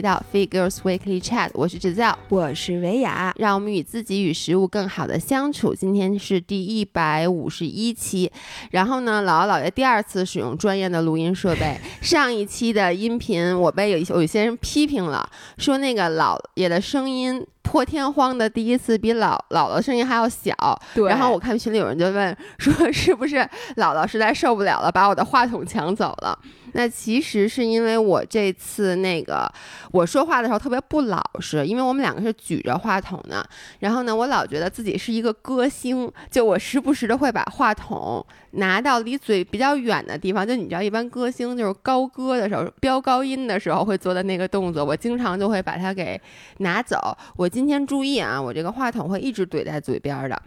回到 Figures Weekly Chat，我是制造，我是维雅，让我们与自己与食物更好的相处。今天是第一百五十一期，然后呢，姥姥姥爷第二次使用专业的录音设备。上一期的音频我被有一有一些人批评了，说那个姥爷的声音。破天荒的第一次比姥姥姥声音还要小，然后我看群里有人就问说是不是姥姥实在受不了了，把我的话筒抢走了。那其实是因为我这次那个我说话的时候特别不老实，因为我们两个是举着话筒的。然后呢，我老觉得自己是一个歌星，就我时不时的会把话筒拿到离嘴比较远的地方。就你知道，一般歌星就是高歌的时候飙高音的时候会做的那个动作，我经常就会把它给拿走。我今天注意啊，我这个话筒会一直怼在嘴边的。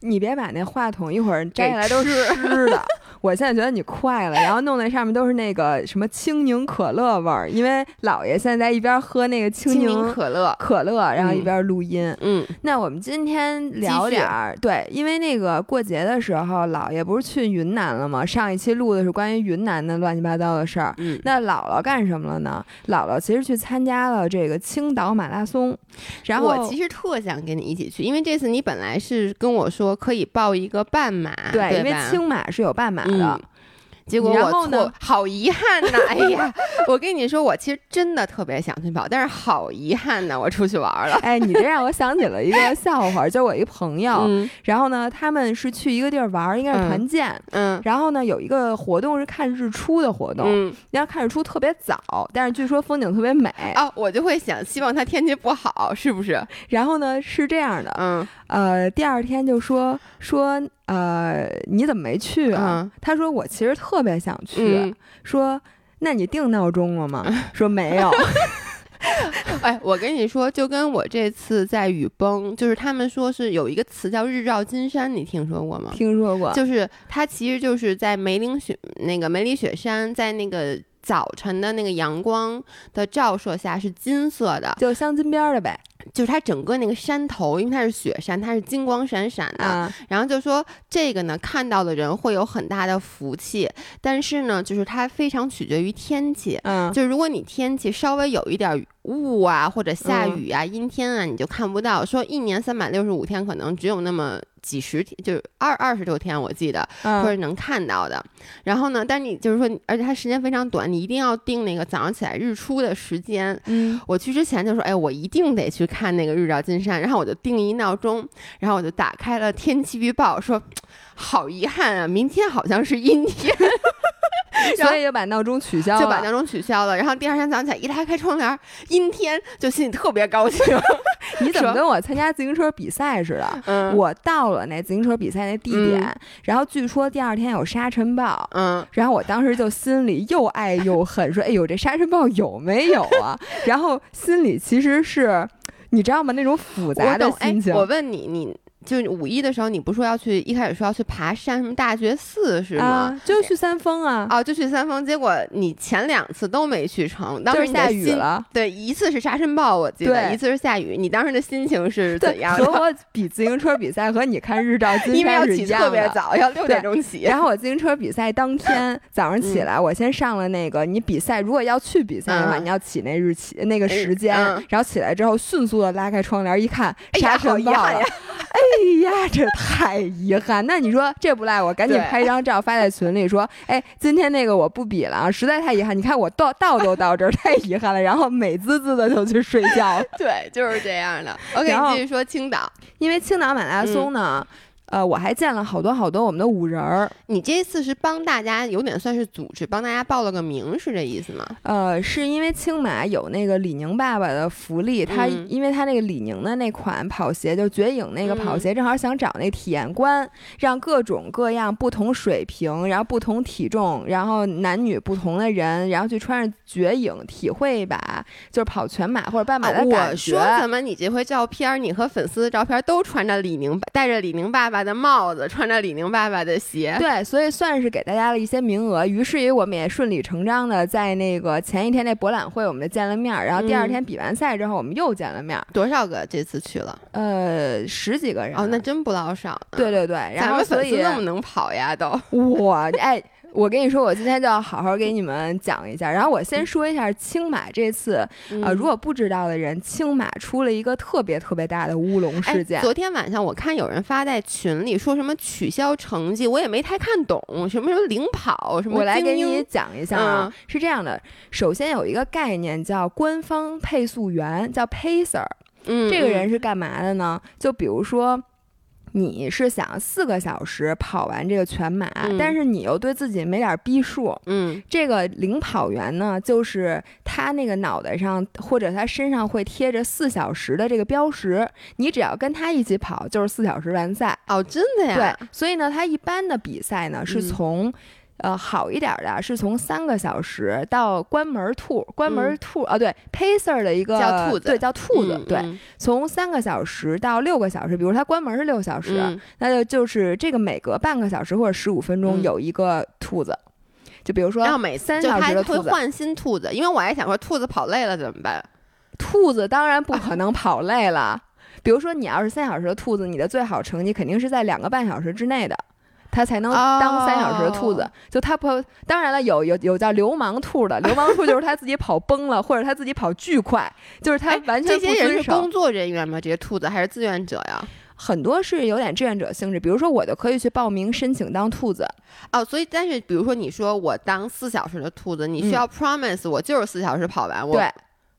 你别把那话筒一会儿摘下来都是湿 的。我现在觉得你快了，然后弄那上面都是那个什么青柠可乐味儿，因为姥爷现在在一边喝那个青柠可乐，可乐，然后一边录音。嗯，那我们今天聊点儿，对，因为那个过节的时候，姥爷不是去云南了吗？上一期录的是关于云南的乱七八糟的事儿。嗯，那姥姥干什么了呢？姥姥其实去参加了这个青岛马拉松。然后我其实特想跟你一起去，因为这次你本来是跟我说可以报一个半马，对，因为青马是有半马。的，结果我错，好遗憾呐！哎呀，我跟你说，我其实真的特别想去跑，但是好遗憾呐，我出去玩了。哎，你这让我想起了一个 笑话，就我一朋友，然后呢，他们是去一个地儿玩，应该是团建，嗯，然后呢，有一个活动是看日出的活动，嗯，要看日出特别早，但是据说风景特别美啊，我就会想，希望他天气不好，是不是？然后呢，是这样的，嗯。呃，第二天就说说，呃，你怎么没去啊？他说我其实特别想去。说那你定闹钟了吗？说没有。哎，我跟你说，就跟我这次在雨崩，就是他们说是有一个词叫日照金山，你听说过吗？听说过。就是它其实就是在梅岭雪那个梅里雪山，在那个早晨的那个阳光的照射下是金色的，就镶金边的呗。就是它整个那个山头，因为它是雪山，它是金光闪闪的。然后就说这个呢，看到的人会有很大的福气。但是呢，就是它非常取决于天气。嗯，就如果你天气稍微有一点雾啊，或者下雨啊、阴天啊，你就看不到。说一年三百六十五天，可能只有那么。几十天就是二二十多天，我记得或者能看到的。然后呢，但你就是说，而且它时间非常短，你一定要定那个早上起来日出的时间。嗯，我去之前就说，哎，我一定得去看那个日照金山。然后我就定一闹钟，然后我就打开了天气预报，说好遗憾啊，明天好像是阴天。所以就把闹钟取消了，就把闹钟取消了。然后第二天早上起来一拉开窗帘，阴天，就心里特别高兴。你怎么跟我参加自行车比赛似的？嗯，我到了那自行车比赛那地点，然后据说第二天有沙尘暴。嗯，然后我当时就心里又爱又恨，说：“哎呦，这沙尘暴有没有啊？” 然后心里其实是，你知道吗？那种复杂的心情。我问你，你。就五一的时候，你不说要去，一开始说要去爬山，什么大觉寺是吗？就去三峰啊！哦，就去三峰，结果你前两次都没去成，当时下雨了。对，一次是沙尘暴，我记得，一次是下雨。你当时的心情是怎样的？和我比自行车比赛和你看日照金山 因为要起特别早，要六点钟起。然后我自行车比赛当天 早上起来，我先上了那个，你比赛如果要去比赛的话，你要起那日期那个时间，然后起来之后迅速的拉开窗帘一看，沙尘暴了。哎呀，这太遗憾。那你说这不赖我，赶紧拍一张照发在群里说，哎，今天那个我不比了啊，实在太遗憾。你看我到到都到这儿，太遗憾了。然后美滋滋的就去睡觉。对，就是这样的。OK，继续说青岛，因为青岛马拉松呢。呃，我还见了好多好多我们的五人儿。你这次是帮大家有点算是组织，帮大家报了个名，是这意思吗？呃，是因为青马有那个李宁爸爸的福利，他因为他那个李宁的那款跑鞋，就绝影那个跑鞋，正好想找那体验官，让各种各样不同水平，然后不同体重，然后男女不同的人，然后去穿着绝影，体会一把就是跑全马或者半马的感觉。我说怎么你这回照片，你和粉丝的照片都穿着李宁，带着李宁爸爸。的帽子，穿着李宁爸爸的鞋，对，所以算是给大家了一些名额。于是于我们也顺理成章的在那个前一天那博览会，我们就见了面。然后第二天比完赛之后，我们又见了面。多少个这次去了？呃，十几个人。哦，那真不老少。对对对，然后所以那么能跑呀，都哇！哎，我跟你说，我今天就要好好给你们讲一下。然后我先说一下青马这次，呃，如果不知道的人，青马出了一个特别特别大的乌龙事件。昨天晚上我看有人发在群里说什么取消成绩，我也没太看懂，什么什么领跑什么。我来给你讲一下啊，是这样的，首先有一个概念叫官方配速员，叫 pacer。嗯，这个人是干嘛的呢？就比如说。你是想四个小时跑完这个全马，但是你又对自己没点逼数。嗯，这个领跑员呢，就是他那个脑袋上或者他身上会贴着四小时的这个标识，你只要跟他一起跑，就是四小时完赛。哦，真的呀？对，所以呢，他一般的比赛呢是从。呃，好一点的是从三个小时到关门兔，关门兔啊，对，pacer 的一个叫兔子，对，叫兔子，对，从三个小时到六个小时，比如它关门是六小时，那就就是这个每隔半个小时或者十五分钟有一个兔子，就比如说要每三小时的兔子换新兔子，因为我还想说兔子跑累了怎么办？兔子当然不可能跑累了，比如说你要是三小时的兔子，你的最好成绩肯定是在两个半小时之内的。它才能当三小时的兔子，就它不，当然了，有有有叫流氓兔的，流氓兔就是他自己跑崩了，或者他自己跑巨快，就是他完全这些人是工作人员吗？这些兔子还是志愿者呀？很多是有点志愿者性质，比如说我就可以去报名申请当兔子哦。所以，但是比如说你说我当四小时的兔子，你需要 promise 我就是四小时跑完，对。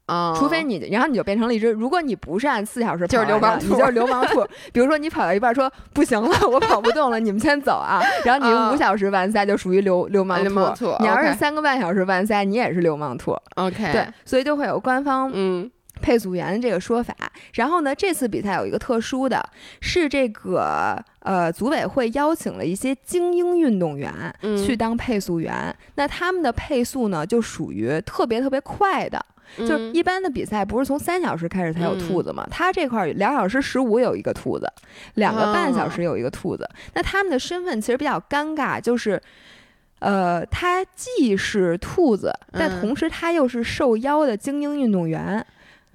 啊，除非你，然后你就变成了一只。如果你不是按四小时就是流氓兔，你就是流氓兔。比如说你跑到一半说不行了，我跑不动了，你们先走啊。然后你五小时完赛就属于流流氓兔。你要是三个半小时完赛，你也是流氓兔。OK，对，所以就会有官方嗯配速员的这个说法。然后呢，这次比赛有一个特殊的，是这个呃组委会邀请了一些精英运动员去当配速员。那他们的配速呢，就属于特别特别快的。就一般的比赛不是从三小时开始才有兔子吗？他这块两小时十五有一个兔子，两个半小时有一个兔子。那他们的身份其实比较尴尬，就是，呃，他既是兔子，但同时他又是受邀的精英运动员，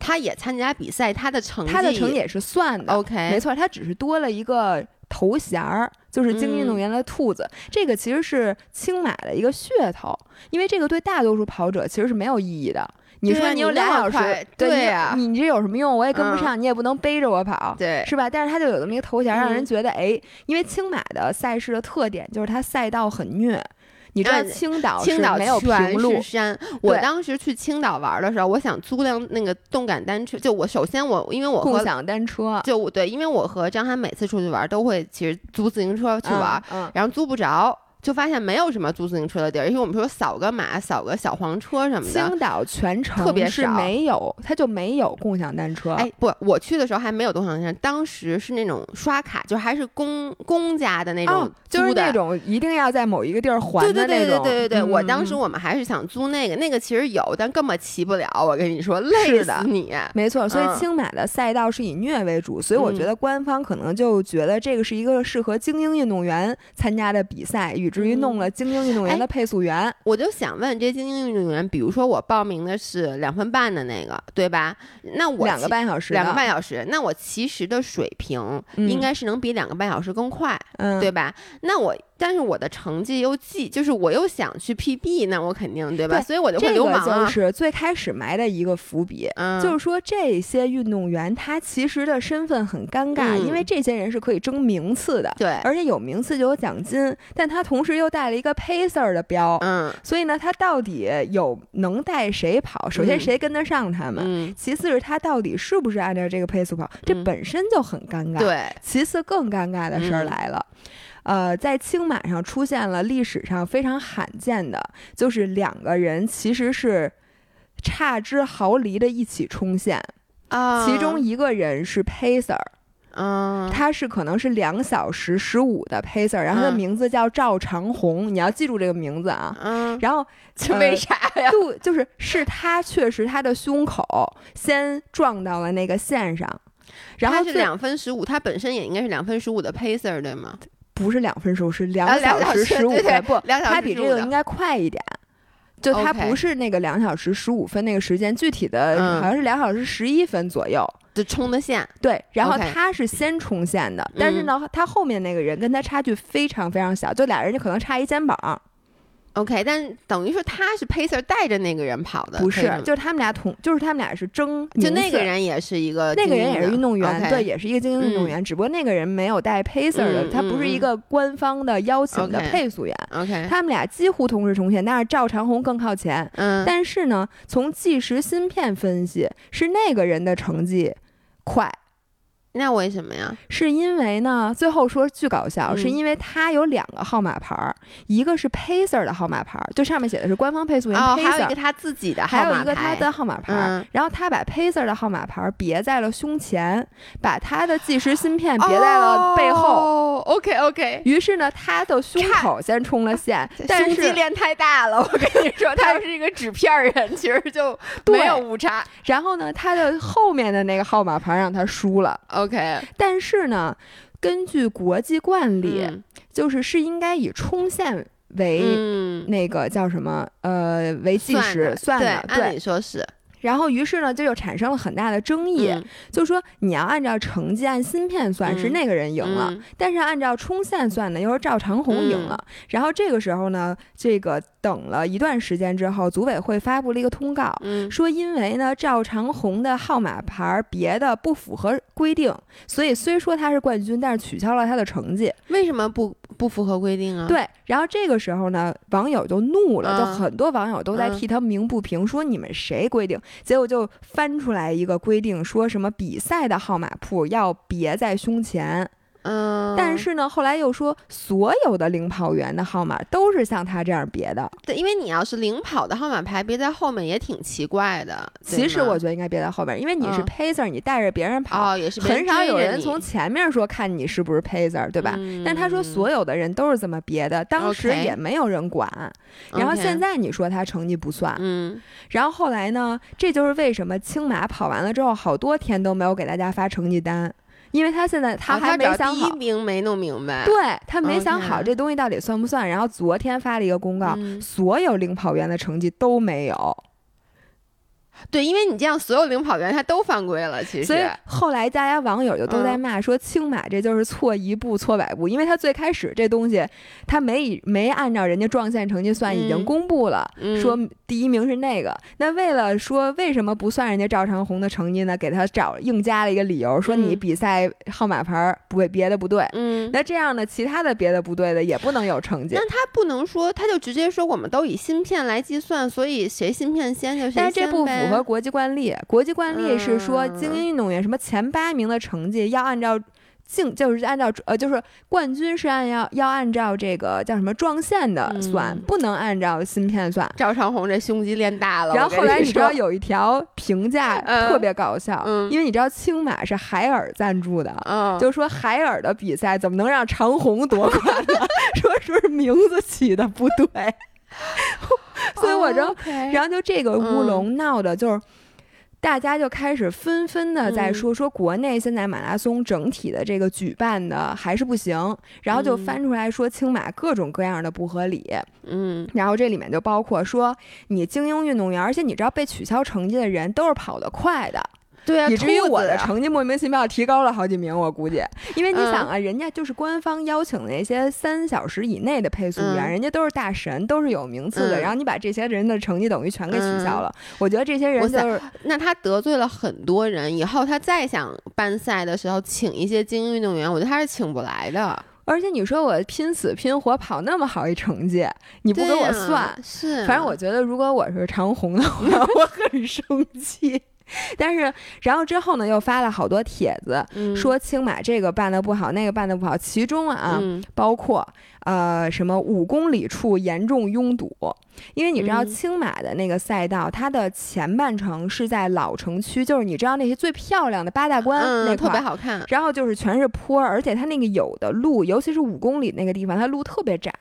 他也参加比赛，他的成他的成绩也是算的。OK，没错，他只是多了一个头衔儿，就是精英运动员的兔子。这个其实是青马的一个噱头，因为这个对大多数跑者其实是没有意义的。你说你有俩小时，对呀，你这有什么用？我也跟不上，你也不能背着我跑，对，是吧？但是他就有这么一个头衔，让人觉得，哎，因为青马的赛事的特点就是它赛道很虐。你知道青岛青岛没有平路山。我当时去青岛玩的时候，我想租辆那个动感单车。就我首先我因为我共享单车，就对，因为我和张涵每次出去玩都会其实租自行车去玩，然后租不着。就发现没有什么租自行车的地儿，因为我们说扫个码、扫个小黄车什么的。青岛全程特别是没有，它就没有共享单车。哎，不，我去的时候还没有共享单车，当时是那种刷卡，就还是公公家的那种，就是那种一定要在某一个地儿还的那种。对对对对对对，我当时我们还是想租那个，那个其实有，但根本骑不了。我跟你说，累死你。没错，所以青马的赛道是以虐为主，所以我觉得官方可能就觉得这个是一个适合精英运动员参加的比赛，以至于弄了精。英运动员的配速员，我就想问这些精英运动员，比如说我报名的是两分半的那个，对吧？那我两个半小时，两个半小时，那我其实的水平应该是能比两个半小时更快，对吧？那我。但是我的成绩又记，就是我又想去 PB，那我肯定对吧？所以我就会流氓啊。就是最开始埋的一个伏笔，就是说这些运动员他其实的身份很尴尬，因为这些人是可以争名次的，对，而且有名次就有奖金，但他同时又带了一个 pacer 的标，嗯，所以呢，他到底有能带谁跑？首先谁跟得上他们？其次是他到底是不是按照这个配速跑？这本身就很尴尬。对，其次更尴尬的事儿来了。呃，在青马上出现了历史上非常罕见的，就是两个人其实是差之毫厘的一起冲线啊。其中一个人是 pacer，嗯，他是可能是两小时十五的 pacer，然后他的名字叫赵长红，你要记住这个名字啊。嗯，然后 为啥呀？就就是是他确实他的胸口先撞到了那个线上，然后是两分十五，他本身也应该是两分十五的 pacer 对吗？不是两分钟，是两小时十五分。不，他比这个应该快一点。就他不是那个两小时十五分那个时间，具体的好像是两小时十一分左右就冲的线。对，然后他是先冲线的，但是呢，他后面那个人跟他差距非常非常小，就俩人就可能差一肩膀。OK，但等于说他是 Pacer 带着那个人跑的，不是，就是他们俩同，就是他们俩是争，就那个人也是一个，那个人也是运动员，对，也是一个精英运动员，只不过那个人没有带 Pacer 的，他不是一个官方的邀请的配速员。OK，他们俩几乎同时冲线，但是赵长虹更靠前。嗯，但是呢，从计时芯片分析，是那个人的成绩快。那为什么呀？是因为呢，最后说巨搞笑，是因为他有两个号码牌儿，一个是 Pacer 的号码牌儿，就上面写的是官方配速员 Pacer，还有一个他自己的，还有一个他的号码牌儿。然后他把 Pacer 的号码牌儿别在了胸前，把他的计时芯片别在了背后。哦 OK OK。于是呢，他的胸口先冲了线，胸肌练太大了。我跟你说，他是一个纸片人，其实就没有误差。然后呢，他的后面的那个号码牌让他输了。OK，但是呢，根据国际惯例，就是是应该以冲线为那个叫什么呃为计时算的，按理说是。然后，于是呢，这就又产生了很大的争议，就说你要按照成绩按芯片算，是那个人赢了；但是按照冲线算呢，又是赵长虹赢了。然后这个时候呢，这个等了一段时间之后，组委会发布了一个通告，说因为呢赵长虹的号码牌别的不符合规定，所以虽说他是冠军，但是取消了他的成绩。为什么不不符合规定啊？对。然后这个时候呢，网友就怒了，就很多网友都在替他鸣不平，说你们谁规定？结果就翻出来一个规定，说什么比赛的号码铺要别在胸前。嗯，但是呢，后来又说所有的领跑员的号码都是像他这样别的。对，因为你要是领跑的号码牌别在后面也挺奇怪的。其实我觉得应该别在后面，因为你是 pacer，你带着别人跑，也是很少有人从前面说看你是不是 pacer，对吧？但他说所有的人都是这么别的，当时也没有人管。然后现在你说他成绩不算，嗯。然后后来呢，这就是为什么青马跑完了之后好多天都没有给大家发成绩单。因为他现在他还没想好，第一名没弄明白，对他没想好这东西到底算不算。然后昨天发了一个公告，所有领跑员的成绩都没有。对，因为你这样，所有领跑员他都犯规了。其实，所以后来大家网友就都在骂说，青马这就是错一步错百步。因为他最开始这东西，他没没按照人家撞线成绩算，已经公布了，说第一名是那个。那为了说为什么不算人家赵长虹的成绩呢？给他找硬加了一个理由，说你比赛号码牌不别的不对。嗯，那这样呢，其他的别的不对的也不能有成绩。那他不能说，他就直接说我们都以芯片来计算，所以谁芯片先就谁但是这不符合。和国际惯例，国际惯例是说精英运动员什么前八名的成绩要按照竞，就是按照呃，就是冠军是按要要按照这个叫什么撞线的算，不能按照芯片算。赵长虹这胸肌练大了。然后后来你知道有一条评价特别搞笑，因为你知道青马是海尔赞助的，就说海尔的比赛怎么能让长虹夺冠呢？说是不是名字起的不对？所以我就，然后就这个乌龙闹的，就是大家就开始纷纷的在说，说国内现在马拉松整体的这个举办的还是不行，然后就翻出来说青马各种各样的不合理，嗯，然后这里面就包括说你精英运动员，而且你知道被取消成绩的人都是跑得快的。对啊，以至于我的成绩莫名其妙提高了好几名，我估计，因为你想啊，人家就是官方邀请的那些三小时以内的配速员，人家都是大神，都是有名次的，然后你把这些人的成绩等于全给取消了，我觉得这些人就是那他得罪了很多人，以后他再想办赛的时候请一些精英运动员，我觉得他是请不来的。而且你说我拼死拼活跑那么好一成绩，你不给我算，是，反正我觉得如果我是长虹的话，我很生气。但是，然后之后呢，又发了好多帖子，说青马这个办的不好，那个办的不好，其中啊，包括呃什么五公里处严重拥堵。因为你知道青马的那个赛道，它的前半程是在老城区，就是你知道那些最漂亮的八大关那特别好看，然后就是全是坡，而且它那个有的路，尤其是五公里那个地方，它路特别窄，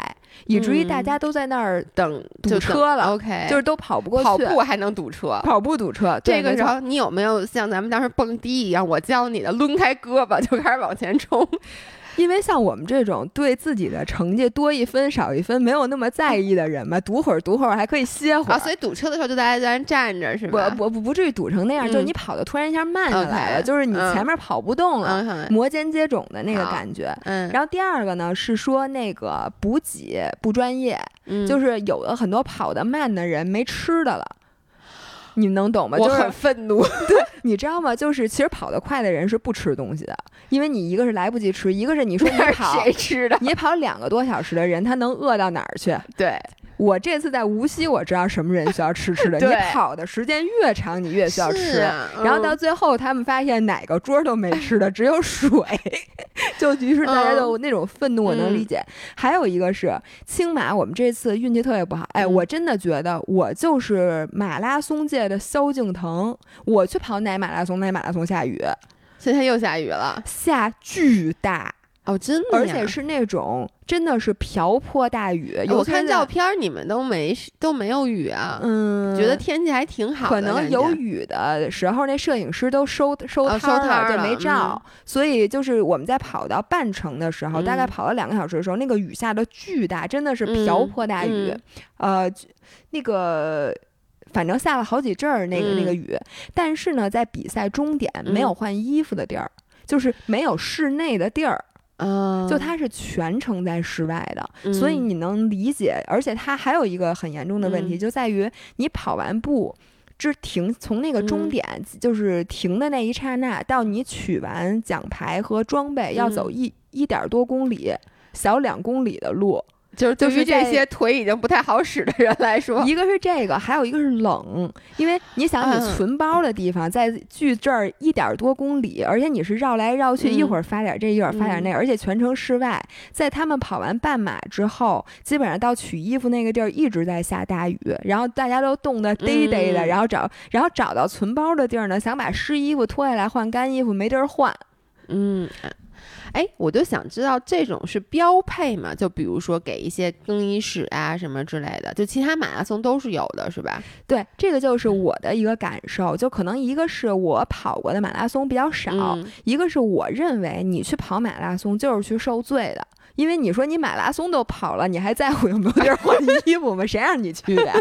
以至于大家都在那儿等堵车了。OK，就是都跑不过去，跑步还能堵车，跑步堵车。这个时候你有没有像咱们当时蹦迪一样，我教你的，抡开胳膊就开始往前冲？因为像我们这种对自己的成绩多一分少一分没有那么在意的人嘛，堵会儿堵会儿还可以歇会儿。所以堵车的时候就大家在那站着是吧？不不不至于堵成那样，就是你跑的突然一下慢下来了，就是你前面跑不动了，摩肩接踵的那个感觉。嗯。然后第二个呢是说那个补给不专业，就是有的很多跑得慢的人没吃的了。你能懂吗？我很愤怒。对，你知道吗？就是其实跑得快的人是不吃东西的，因为你一个是来不及吃，一个是你说你跑谁吃的？你跑两个多小时的人，他能饿到哪儿去？对。我这次在无锡，我知道什么人需要吃吃的。你跑的时间越长，你越需要吃。然后到最后，他们发现哪个桌都没吃的，只有水。就于是大家就那种愤怒，我能理解。还有一个是青马，我们这次运气特别不好。哎，我真的觉得我就是马拉松界的萧敬腾。我去跑哪马拉松，哪马拉松下雨。今天又下雨了，下巨大。哦，真的，而且是那种真的是瓢泼大雨。我看照片，你们都没都没有雨啊？嗯，觉得天气还挺好。可能有雨的时候，那摄影师都收收摊了，就没照。所以就是我们在跑到半程的时候，大概跑了两个小时的时候，那个雨下的巨大，真的是瓢泼大雨。呃，那个反正下了好几阵儿，那个那个雨。但是呢，在比赛终点没有换衣服的地儿，就是没有室内的地儿。嗯，就它是全程在室外的，所以你能理解。而且它还有一个很严重的问题，就在于你跑完步，之停从那个终点，就是停的那一刹那，到你取完奖牌和装备，要走一一点多公里，小两公里的路。就是对于这些腿已经不太好使的人来说，一个是这个，还有一个是冷，因为你想你存包的地方在距这儿一点多公里，而且你是绕来绕去，一会儿发点这，一会儿发点那，而且全程室外。在他们跑完半马之后，基本上到取衣服那个地儿一直在下大雨，然后大家都冻得嘚嘚的，然后找然后找到存包的地儿呢，想把湿衣服脱下来换干衣服，没地儿换，嗯。哎，我就想知道这种是标配吗？就比如说给一些更衣室啊什么之类的，就其他马拉松都是有的，是吧？对，这个就是我的一个感受。就可能一个是我跑过的马拉松比较少，一个是我认为你去跑马拉松就是去受罪的。因为你说你马拉松都跑了，你还在乎有没有地儿换衣服吗？谁让你去的？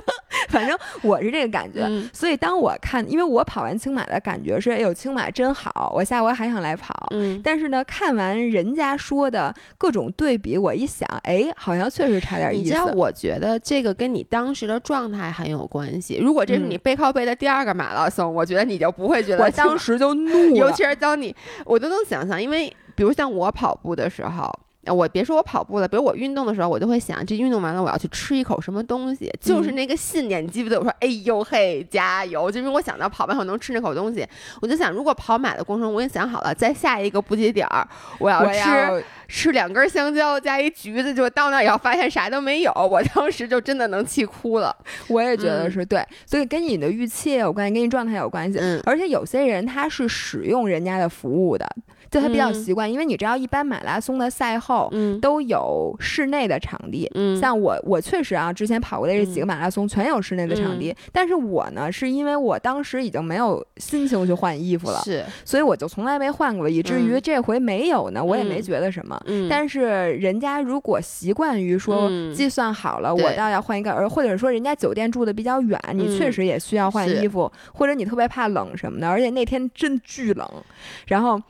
反正我是这个感觉。所以当我看，因为我跑完青马的感觉是，哎呦，青马真好，我下回还想来跑。嗯。但是呢，看完人家说的各种对比，我一想，哎，好像确实差点意思。你知道，我觉得这个跟你当时的状态很有关系。如果这是你背靠背的第二个马拉松，我觉得你就不会觉得。我当时就 怒了，尤其是当你，我都能想象，因为比如像我跑步的时候。我别说我跑步了，比如我运动的时候，我就会想，这运动完了我要去吃一口什么东西，就是那个信念记不得。我说，哎呦嘿，加油！就因为我想到跑完后能吃那口东西，我就想，如果跑马的过程中，我已经想好了，在下一个补给点儿，我要吃吃两根香蕉加一橘子，就到那以后发现啥都没有，我当时就真的能气哭了。我也觉得是对，所以跟你的预期也有关系，跟你状态有关系。嗯，而且有些人他是使用人家的服务的。就他比较习惯，因为你知道，一般马拉松的赛后都有室内的场地。嗯，像我，我确实啊，之前跑过的这几个马拉松全有室内的场地。但是我呢，是因为我当时已经没有心情去换衣服了，是，所以我就从来没换过，以至于这回没有呢，我也没觉得什么。嗯，但是人家如果习惯于说计算好了，我倒要换一个，而或者说人家酒店住的比较远，你确实也需要换衣服，或者你特别怕冷什么的，而且那天真巨冷，然后。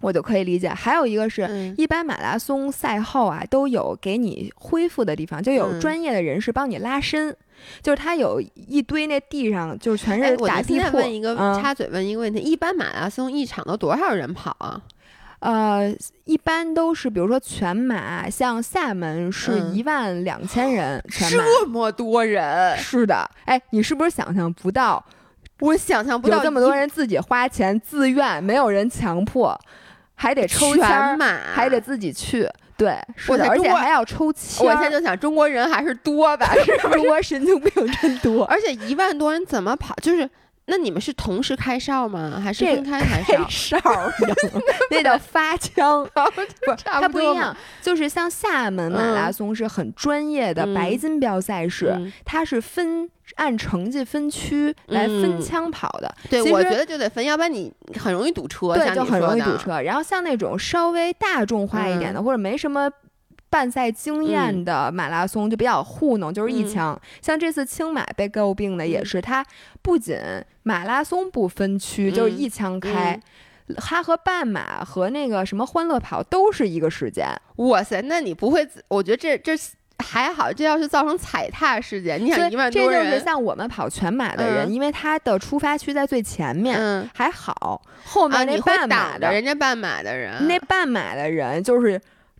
我就可以理解，还有一个是一般马拉松赛后啊，都有给你恢复的地方，就有专业的人士帮你拉伸，就是他有一堆那地上就是全是打地铺。问一个插嘴问一个问题，一般马拉松一场都多少人跑啊？呃，一般都是比如说全马，像厦门是一万两千人，这么多人？是的，哎，你是不是想象不到？我想象不到这么多人自己花钱自愿，没有人强迫。还得抽签还得自己去，对，是的，而且还要抽签。我现在就想，中国人还是多吧？中国神经病真多。而且一万多人怎么跑？就是那你们是同时开哨吗？还是分开开哨？那叫发枪，不，它不一样。就是像厦门马拉松是很专业的白金标赛事，它是分按成绩分区来分枪跑的。对，我觉得就得分，要不然你很容易堵车。对，就很容易堵车。然后像那种稍微大众化一点的，或者没什么。办赛经验的马拉松就比较糊弄，就是一枪。像这次青马被诟病的也是，它不仅马拉松不分区，就是一枪开，它和半马和那个什么欢乐跑都是一个时间。哇塞，那你不会？我觉得这这还好，这要是造成踩踏事件，你想一万多人，这就是像我们跑全马的人，因为他的出发区在最前面，还好。后面那半马的，人家半马的人，那半马的人就是。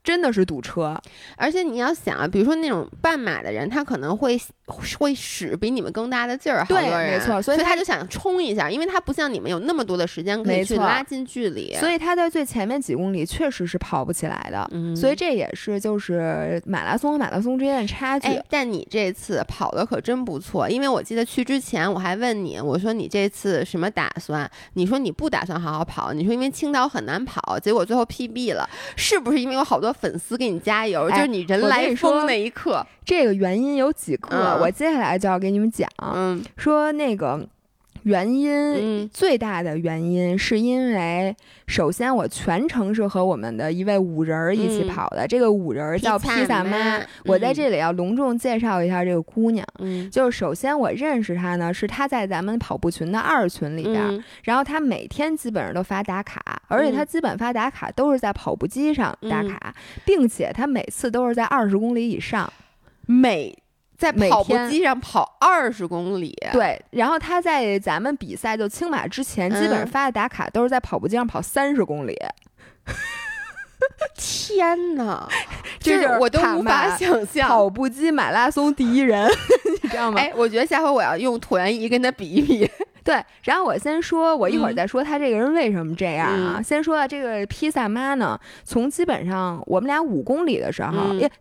真的是堵车，而且你要想啊，比如说那种半马的人，他可能会会使比你们更大的劲儿，好多人，没错，所以他就想冲一下，因为他不像你们有那么多的时间可以去拉近距离，所以他在最前面几公里确实是跑不起来的，所以这也是就是马拉松和马拉松之间的差距。但你这次跑的可真不错，因为我记得去之前我还问你，我说你这次什么打算？你说你不打算好好跑，你说因为青岛很难跑，结果最后 PB 了，是不是因为有好多？粉丝给你加油，就是你人来疯那一刻。这个原因有几个，我接下来就要给你们讲。嗯，说那个。原因最大的原因是因为，首先我全程是和我们的一位五人儿一起跑的，这个五人儿叫披萨妈。我在这里要隆重介绍一下这个姑娘。嗯，就是首先我认识她呢，是她在咱们跑步群的二群里边，然后她每天基本上都发打卡，而且她基本发打卡都是在跑步机上打卡，并且她每次都是在二十公里以上，每。在跑步机上跑二十公里，对。然后他在咱们比赛就青马之前，基本上发的打卡都是在跑步机上跑三十公里。天哪，这是我都无法想象。跑步机马拉松第一人，你知道吗？哎，我觉得下回我要用椭圆仪跟他比一比。对，然后我先说，我一会儿再说他这个人为什么这样啊？先说这个披萨妈呢，从基本上我们俩五公里的时候，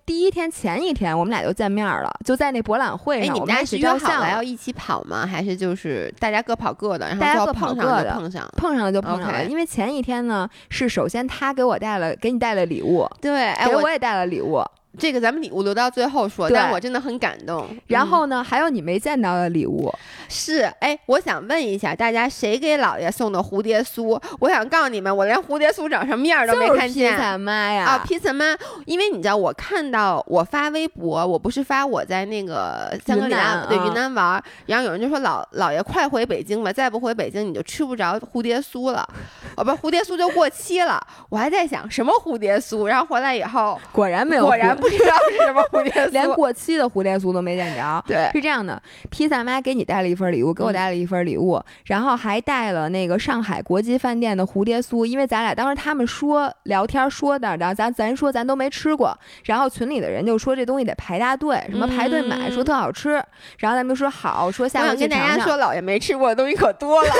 第一天前一天我们俩就见面了，就在那博览会上，哎你们俩是约好了要一起跑吗？还是就是大家各跑各的，然后大家各跑各的，碰上碰上了就碰上了。因为前一天呢，是首先他给我带了，给你带了礼物，对，给我也带了礼物。这个咱们礼物留到最后说，但我真的很感动。然后呢，还有你没见到的礼物是，哎，我想问一下大家，谁给姥爷送的蝴蝶酥？我想告诉你们，我连蝴蝶酥长什么样都没看见。披萨妈呀！啊，披萨妈，因为你知道，我看到我发微博，我不是发我在那个香格里拉对云南玩，然后有人就说老姥爷快回北京吧，再不回北京你就吃不着蝴蝶酥了，哦不，蝴蝶酥就过期了。我还在想什么蝴蝶酥，然后回来以后果然没有，果然不。不知道是什么蝴蝶酥，连过期的蝴蝶酥都没见着。对，是这样的，披萨妈给你带了一份礼物，给我带了一份礼物，然后还带了那个上海国际饭店的蝴蝶酥，因为咱俩当时他们说聊天说的，然后咱咱说咱都没吃过，然后群里的人就说这东西得排大队，什么排队买，说特好吃，然后咱们就说好，说下次跟大家说，姥爷没吃过的东西可多了。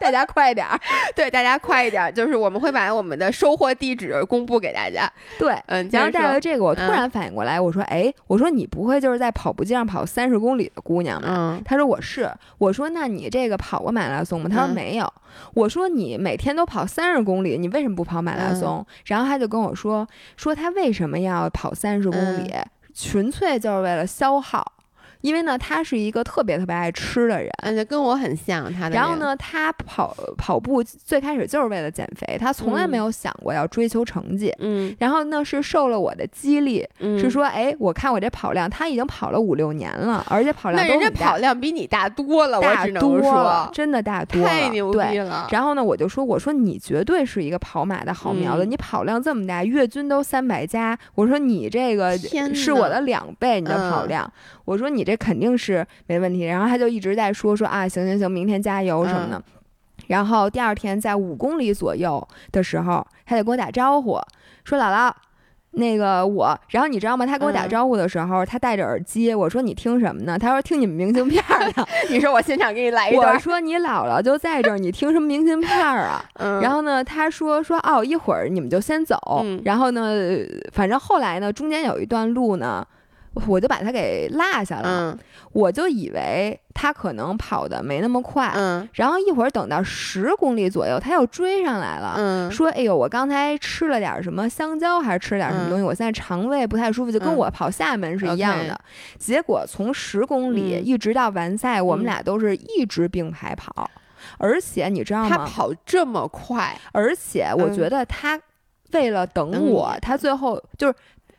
大家快点儿，对，大家快一点儿，就是我们会把我们的收货地址公布给大家。对，嗯，然后带了这个，我突然反应过来，我说，哎，我说你不会就是在跑步机上跑三十公里的姑娘吧？嗯，他说我是。我说那你这个跑过马拉松吗？他说没有。我说你每天都跑三十公里，你为什么不跑马拉松？然后他就跟我说，说他为什么要跑三十公里，纯粹就是为了消耗。因为呢，他是一个特别特别爱吃的人，而且跟我很像。他的然后呢，他跑跑步最开始就是为了减肥，他从来没有想过要追求成绩。嗯。然后呢，是受了我的激励，是说，哎，我看我这跑量，他已经跑了五六年了，而且跑量那人家跑量比你大多了，我大多了，真的大多了，太牛逼了。然后呢，我就说，我说你绝对是一个跑马的好苗子，你跑量这么大，月均都三百加，我说你这个是我的两倍，你的跑量。我说你这肯定是没问题，然后他就一直在说说啊，行行行，明天加油什么的。然后第二天在五公里左右的时候，他得跟我打招呼，说姥姥，那个我。然后你知道吗？他跟我打招呼的时候，他戴着耳机。我说你听什么呢？他说听你们明信片呢。你说我现场给你来一段。我说你姥姥就在这儿，你听什么明信片啊？然后呢，他说说哦，一会儿你们就先走。然后呢，反正后来呢，中间有一段路呢。我就把他给落下了。我就以为他可能跑的没那么快。嗯。然后一会儿等到十公里左右，他又追上来了。嗯。说：“哎呦，我刚才吃了点什么香蕉，还是吃了点什么东西？我现在肠胃不太舒服，就跟我跑厦门是一样的。”结果从十公里一直到完赛，我们俩都是一直并排跑。而且你知道吗？他跑这么快，而且我觉得他为了等我，他最后就是。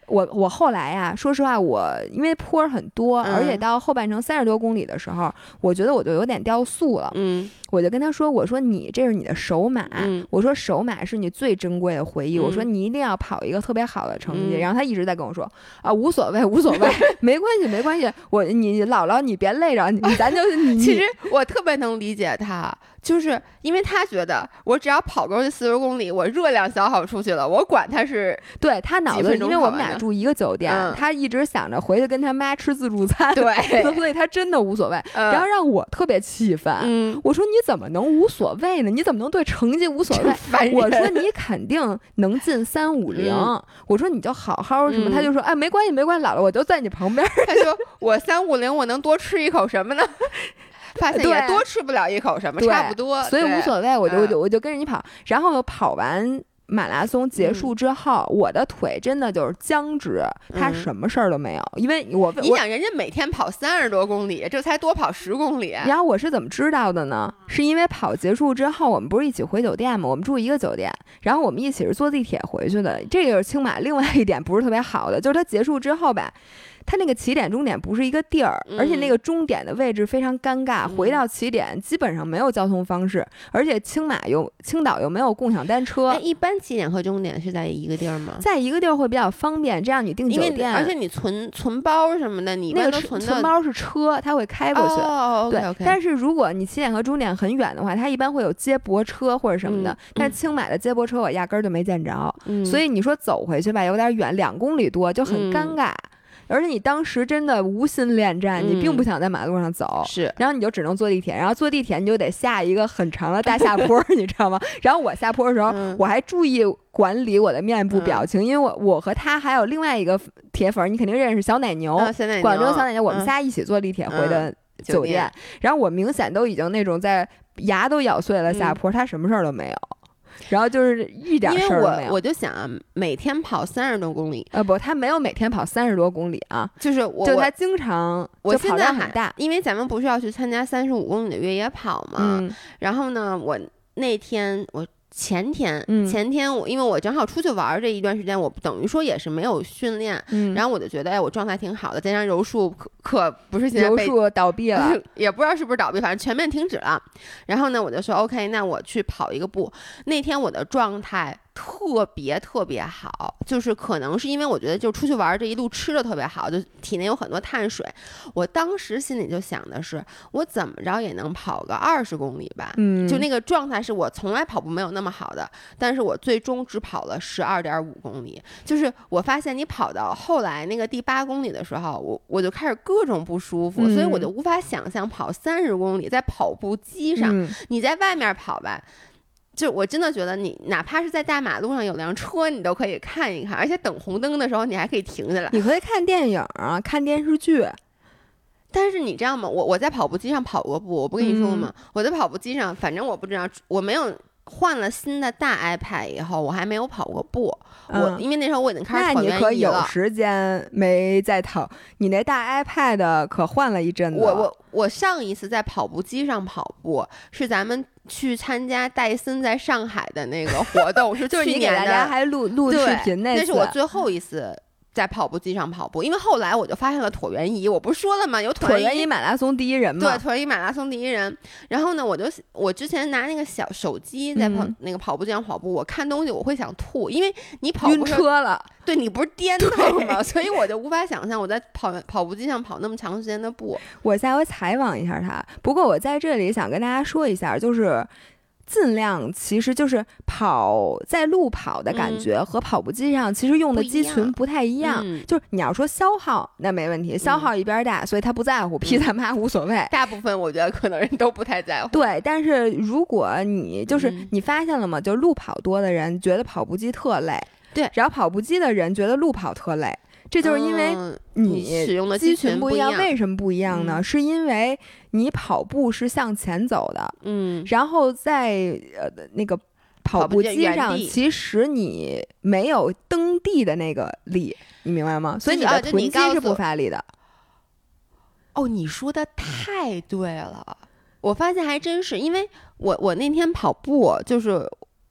我我后来呀，说实话，我因为坡很多，而且到后半程三十多公里的时候，我觉得我就有点掉速了。嗯，我就跟他说：“我说你这是你的首马，我说首马是你最珍贵的回忆，我说你一定要跑一个特别好的成绩。”然后他一直在跟我说：“啊，无所谓，无所谓，没关系，没关系。我你姥姥你别累着，你咱就 你。”其实我特别能理解他。就是因为他觉得我只要跑够这四十公里，我热量消耗出去了，我管他是对他脑子，因为我们俩住一个酒店，他一直想着回去跟他妈吃自助餐，对，所以他真的无所谓。然后让我特别气愤，我说你怎么能无所谓呢？你怎么能对成绩无所谓？我说你肯定能进三五零，我说你就好好什么？他就说哎，没关系，没关系，姥姥我就在你旁边。他说我三五零，我能多吃一口什么呢？发现也多吃不了一口什么，差不多，所以无所谓，我就我就我就跟着你跑。然后跑完马拉松结束之后，我的腿真的就是僵直，它什么事儿都没有。因为我你想，人家每天跑三十多公里，这才多跑十公里。然后我是怎么知道的呢？是因为跑结束之后，我们不是一起回酒店吗？我们住一个酒店，然后我们一起是坐地铁回去的。这个是青马另外一点不是特别好的，就是它结束之后吧。它那个起点终点不是一个地儿，而且那个终点的位置非常尴尬。回到起点基本上没有交通方式，而且青马又青岛又没有共享单车。一般起点和终点是在一个地儿吗？在一个地儿会比较方便，这样你订酒店，而且你存存包什么的，你那个存存包是车，它会开过去。对，但是如果你起点和终点很远的话，它一般会有接驳车或者什么的。但青马的接驳车我压根儿就没见着，所以你说走回去吧，有点远，两公里多就很尴尬。而且你当时真的无心恋战，你并不想在马路上走，是，然后你就只能坐地铁，然后坐地铁你就得下一个很长的大下坡，你知道吗？然后我下坡的时候，我还注意管理我的面部表情，因为我我和他还有另外一个铁粉，你肯定认识小奶牛，广州小奶牛，我们仨一起坐地铁回的酒店，然后我明显都已经那种在牙都咬碎了下坡，他什么事儿都没有。然后就是一点事儿没有。因为我我就想啊，每天跑三十多公里，呃不，他没有每天跑三十多公里啊，就是就他经常，我现在很大，因为咱们不是要去参加三十五公里的越野跑嘛，然后呢，我那天我。前天，前天我因为我正好出去玩这一段时间，我等于说也是没有训练，然后我就觉得哎，我状态挺好的。加上柔术可可不是现在柔术倒闭了，也不知道是不是倒闭，反正全面停止了。然后呢，我就说 OK，那我去跑一个步。那天我的状态。特别特别好，就是可能是因为我觉得就出去玩这一路吃的特别好，就体内有很多碳水。我当时心里就想的是，我怎么着也能跑个二十公里吧。嗯，就那个状态是我从来跑步没有那么好的，但是我最终只跑了十二点五公里。就是我发现你跑到后来那个第八公里的时候，我我就开始各种不舒服，所以我就无法想象跑三十公里在跑步机上，你在外面跑吧。就我真的觉得，你哪怕是在大马路上有辆车，你都可以看一看，而且等红灯的时候，你还可以停下来。你可以看电影啊，看电视剧。但是你知道吗？我我在跑步机上跑过步，我不跟你说吗？我在跑步机上，反正我不知道，我没有换了新的大 iPad 以后，我还没有跑过步。我因为那时候我已经开始跑那你可有时间没在跑？你那大 iPad 可换了一阵子。我我我上一次在跑步机上跑步是咱们。去参加戴森在上海的那个活动，是 就是你给大家还录录视频那，那是我最后一次。在跑步机上跑步，因为后来我就发现了椭圆仪，我不是说了吗？有椭圆仪马拉松第一人嘛？对，椭圆仪马拉松第一人。然后呢，我就我之前拿那个小手机在跑那个跑步机上跑步，我看东西我会想吐，因为你跑晕车了，对你不是颠倒吗？所以我就无法想象我在跑跑步机上跑那么长时间的步。我下回采访一下他。不过我在这里想跟大家说一下，就是。尽量其实就是跑在路跑的感觉和跑步机上其实用的肌群不太一样，就是你要说消耗那没问题，消耗一边大，所以他不在乎，劈他妈无所谓。大部分我觉得可能人都不太在乎。对，但是如果你就是你发现了吗？就路跑多的人觉得跑步机特累，对，然后跑步机的人觉得路跑特累。这就是因为你使用的肌群不一样。为什么不一样呢？是因为你跑步是向前走的，嗯，然后在呃那个跑步机上，其实你没有蹬地的那个力，你明白吗？所以你的臀肌是不发力的。哦，你说的太对了，我发现还真是，因为我我那天跑步就是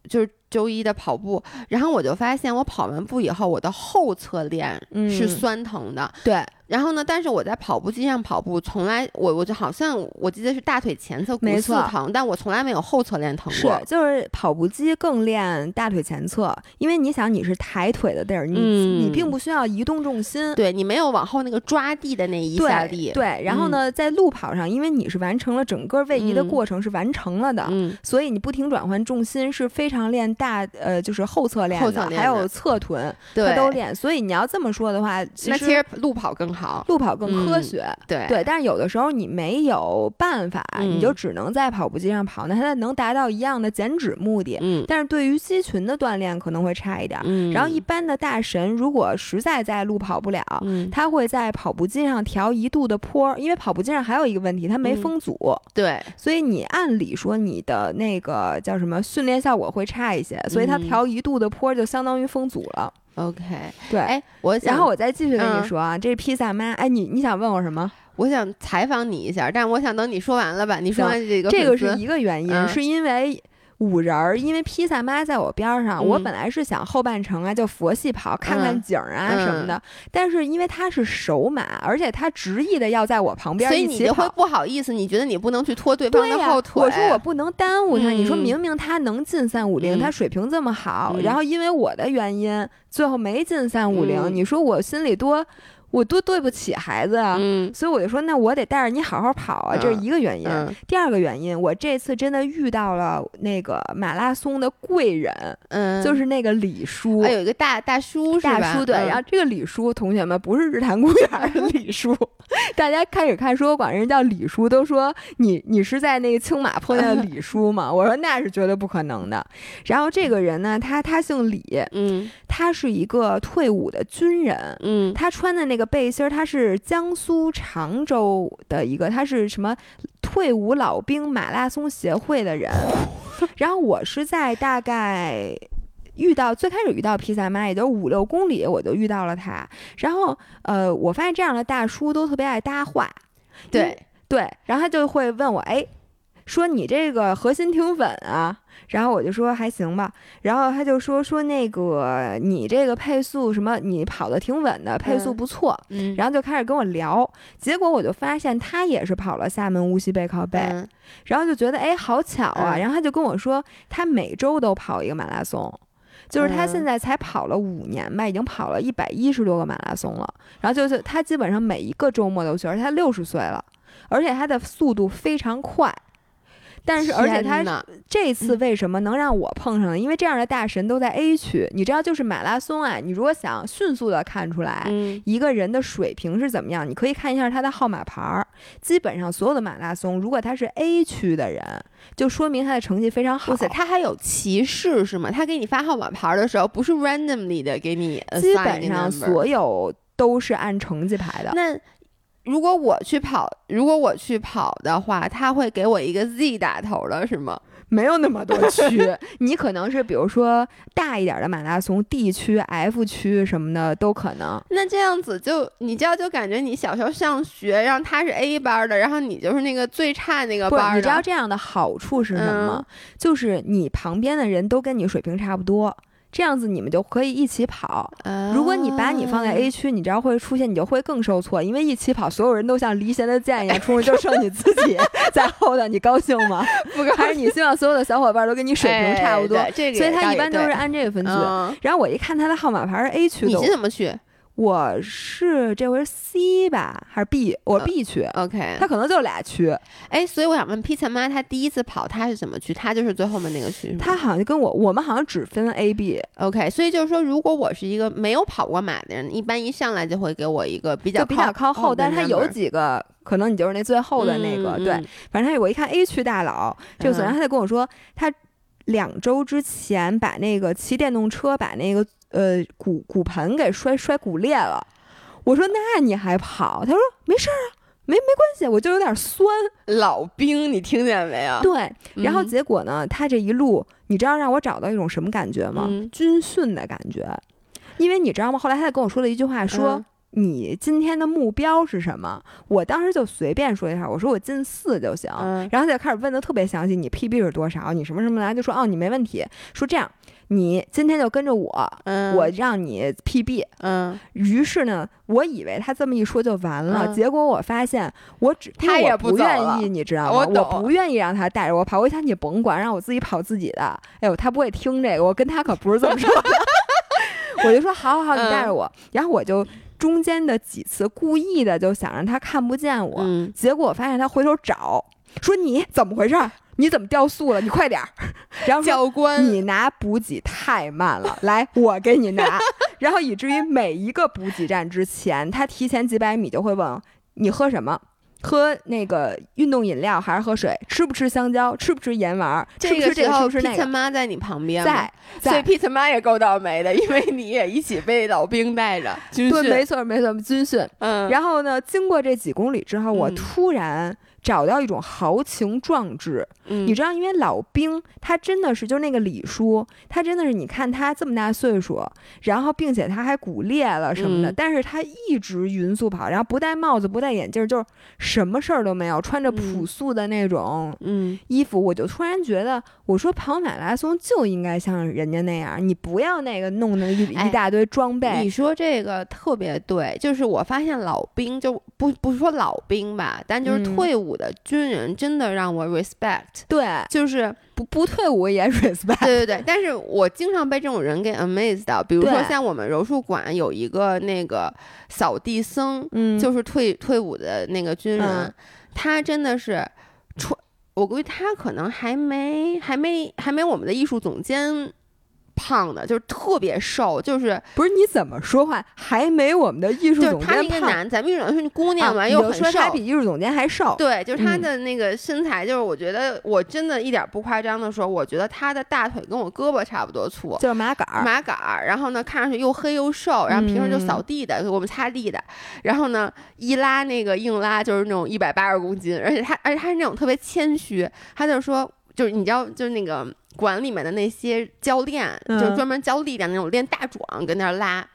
就是。周一的跑步，然后我就发现我跑完步以后，我的后侧链是酸疼的。对。然后呢？但是我在跑步机上跑步，从来我我就好像我记得是大腿前侧骨刺疼，但我从来没有后侧练疼过。是，就是跑步机更练大腿前侧，因为你想你是抬腿的地儿，你你并不需要移动重心，对你没有往后那个抓地的那一下力。对，然后呢，在路跑上，因为你是完成了整个位移的过程是完成了的，所以你不停转换重心是非常练大呃就是后侧练的，还有侧臀，它都练。所以你要这么说的话，那其实路跑更好。好，路跑更科学，对。对，但是有的时候你没有办法，你就只能在跑步机上跑，那它能达到一样的减脂目的，嗯，但是对于肌群的锻炼可能会差一点，嗯，然后一般的大神如果实在在路跑不了，嗯，他会在跑步机上调一度的坡，因为跑步机上还有一个问题，它没风阻，对，所以你按理说你的那个叫什么训练效果会差一些，所以它调一度的坡就相当于风阻了。OK，对，哎，我然后我再继续跟你说啊，这是披萨妈，哎，你你想问我什么？我想采访你一下，但是我想等你说完了吧。你说完这个，这个是一个原因，是因为。五人儿，因为披萨妈在我边上，我本来是想后半程啊，就佛系跑，看看景儿啊什么的。但是因为他是首马，而且他执意的要在我旁边所以你就会不好意思，你觉得你不能去拖对方的后腿。我说我不能耽误他。你说明明他能进三五零，他水平这么好，然后因为我的原因，最后没进三五零。你说我心里多。我多对不起孩子啊，所以我就说，那我得带着你好好跑啊，这是一个原因。第二个原因，我这次真的遇到了那个马拉松的贵人，嗯，就是那个李叔，有一个大大叔，大叔对。然后这个李叔，同学们不是日坛公园的李叔，大家开始看说我管人叫李叔，都说你你是在那个青马碰见的李叔吗？我说那是绝对不可能的。然后这个人呢，他他姓李，嗯，他是一个退伍的军人，嗯，他穿的那。个背心儿，他是江苏常州的一个，他是什么退伍老兵马拉松协会的人。然后我是在大概遇到最开始遇到披萨妈，也就五六公里，我就遇到了他。然后呃，我发现这样的大叔都特别爱搭话，对对，然后他就会问我，哎，说你这个核心挺稳啊。然后我就说还行吧，然后他就说说那个你这个配速什么，你跑的挺稳的，配速不错。嗯，然后就开始跟我聊，结果我就发现他也是跑了厦门无锡背靠背，然后就觉得哎好巧啊，然后他就跟我说他每周都跑一个马拉松，就是他现在才跑了五年吧，已经跑了一百一十多个马拉松了，然后就是他基本上每一个周末都去，而且他六十岁了，而且他的速度非常快。但是，而且他这次为什么能让我碰上呢？因为这样的大神都在 A 区，你知道，就是马拉松啊。你如果想迅速的看出来一个人的水平是怎么样，你可以看一下他的号码牌儿。基本上所有的马拉松，如果他是 A 区的人，就说明他的成绩非常好。他还有歧视是吗？他给你发号码牌的时候，不是 randomly 的给你，基本上所有都是按成绩排的。那。如果我去跑，如果我去跑的话，他会给我一个 Z 打头的，是吗？没有那么多区，你可能是比如说大一点的马拉松，D 区、F 区什么的都可能。那这样子就你知道就感觉你小时候上学，然后他是 A 班的，然后你就是那个最差那个班。你知道这样的好处是什么？就是你旁边的人都跟你水平差不多。这样子你们就可以一起跑。如果你把你放在 A 区，你这样会出现，你就会更受挫，因为一起跑，所有人都像离弦的箭一样冲，就剩你自己 在后头，你高兴吗？不高兴。还是你希望所有的小伙伴都跟你水平差不多？这个，所以他一般都是按这个分区。然后我一看他的号码牌是 A 区的，你怎么去？我是这回是 C 吧，还是 B？我 B 区，OK。他可能就俩区，哎，所以我想问披萨妈，她第一次跑，他是怎么去？她就是最后面那个区，他好像跟我，我们好像只分 A、B，OK。所以就是说，如果我是一个没有跑过马的人，一般一上来就会给我一个比较比较靠后，但是他有几个可能你就是那最后的那个，对。反正他我一看 A 区大佬，就昨天他就跟我说，他两周之前把那个骑电动车把那个。呃，骨骨盆给摔摔骨裂了，我说那你还跑？他说没事儿啊，没没关系，我就有点酸。老兵，你听见没有？对，然后结果呢，他这一路，你知道让我找到一种什么感觉吗？军训的感觉。因为你知道吗？后来他跟我说了一句话，说。你今天的目标是什么？我当时就随便说一下，我说我进四就行。然后他就开始问的特别详细，你 PB 是多少？你什么什么来？就说哦，你没问题。说这样，你今天就跟着我，我让你 PB。嗯。于是呢，我以为他这么一说就完了，结果我发现我只他也不愿意，你知道吗？我不愿意让他带着我跑。我一想你甭管，让我自己跑自己的。哎呦，他不会听这个，我跟他可不是这么说的。我就说好好好，你带着我。然后我就。中间的几次故意的就想让他看不见我，结果我发现他回头找，说你怎么回事？你怎么掉速了？你快点儿！然后教官，你拿补给太慢了，来我给你拿。然后以至于每一个补给站之前，他提前几百米就会问你喝什么。喝那个运动饮料还是喝水？吃不吃香蕉？吃不吃盐丸？这个？吃不吃那个？妈在你旁边，在，所以 Pete 妈也够倒霉的，因为你也一起被老兵带着军训。对，没错，没错，军训。嗯。然后呢，经过这几公里之后，我突然。找到一种豪情壮志，你知道，因为老兵他真的是，就是那个李叔，他真的是，你看他这么大岁数，然后并且他还骨裂了什么的，但是他一直匀速跑，然后不戴帽子，不戴眼镜，就是什么事儿都没有，穿着朴素的那种衣服，我就突然觉得，我说跑马拉松就应该像人家那样，你不要那个弄那一一大堆装备。你说这个特别对，就是我发现老兵就不不是说老兵吧，但就是退伍。的军人真的让我 respect，对，就是不不退伍也 respect，对对对。但是我经常被这种人给 amazed 到，比如说像我们柔术馆有一个那个扫地僧，嗯，就是退退伍的那个军人，他真的是穿，我估计他可能还没还没还没我们的艺术总监。胖的，就是特别瘦，就是不是你怎么说话还没我们的艺术总监胖？他那个男，咱们艺术总监是姑娘嘛，又很瘦，他比艺术总监还瘦。对，就是他的那个身材，就是我觉得我真的一点不夸张的说，我觉得他的大腿跟我胳膊差不多粗，就是马杆儿，马杆儿。然后呢，看上去又黑又瘦，然后平时就扫地的，我们擦地的。然后呢，一拉那个硬拉就是那种一百八十公斤，而且他，而且他是那种特别谦虚，他就说，就是你知道，就是那个。馆里面的那些教练，就专门教力量那种练大壮，跟那儿拉，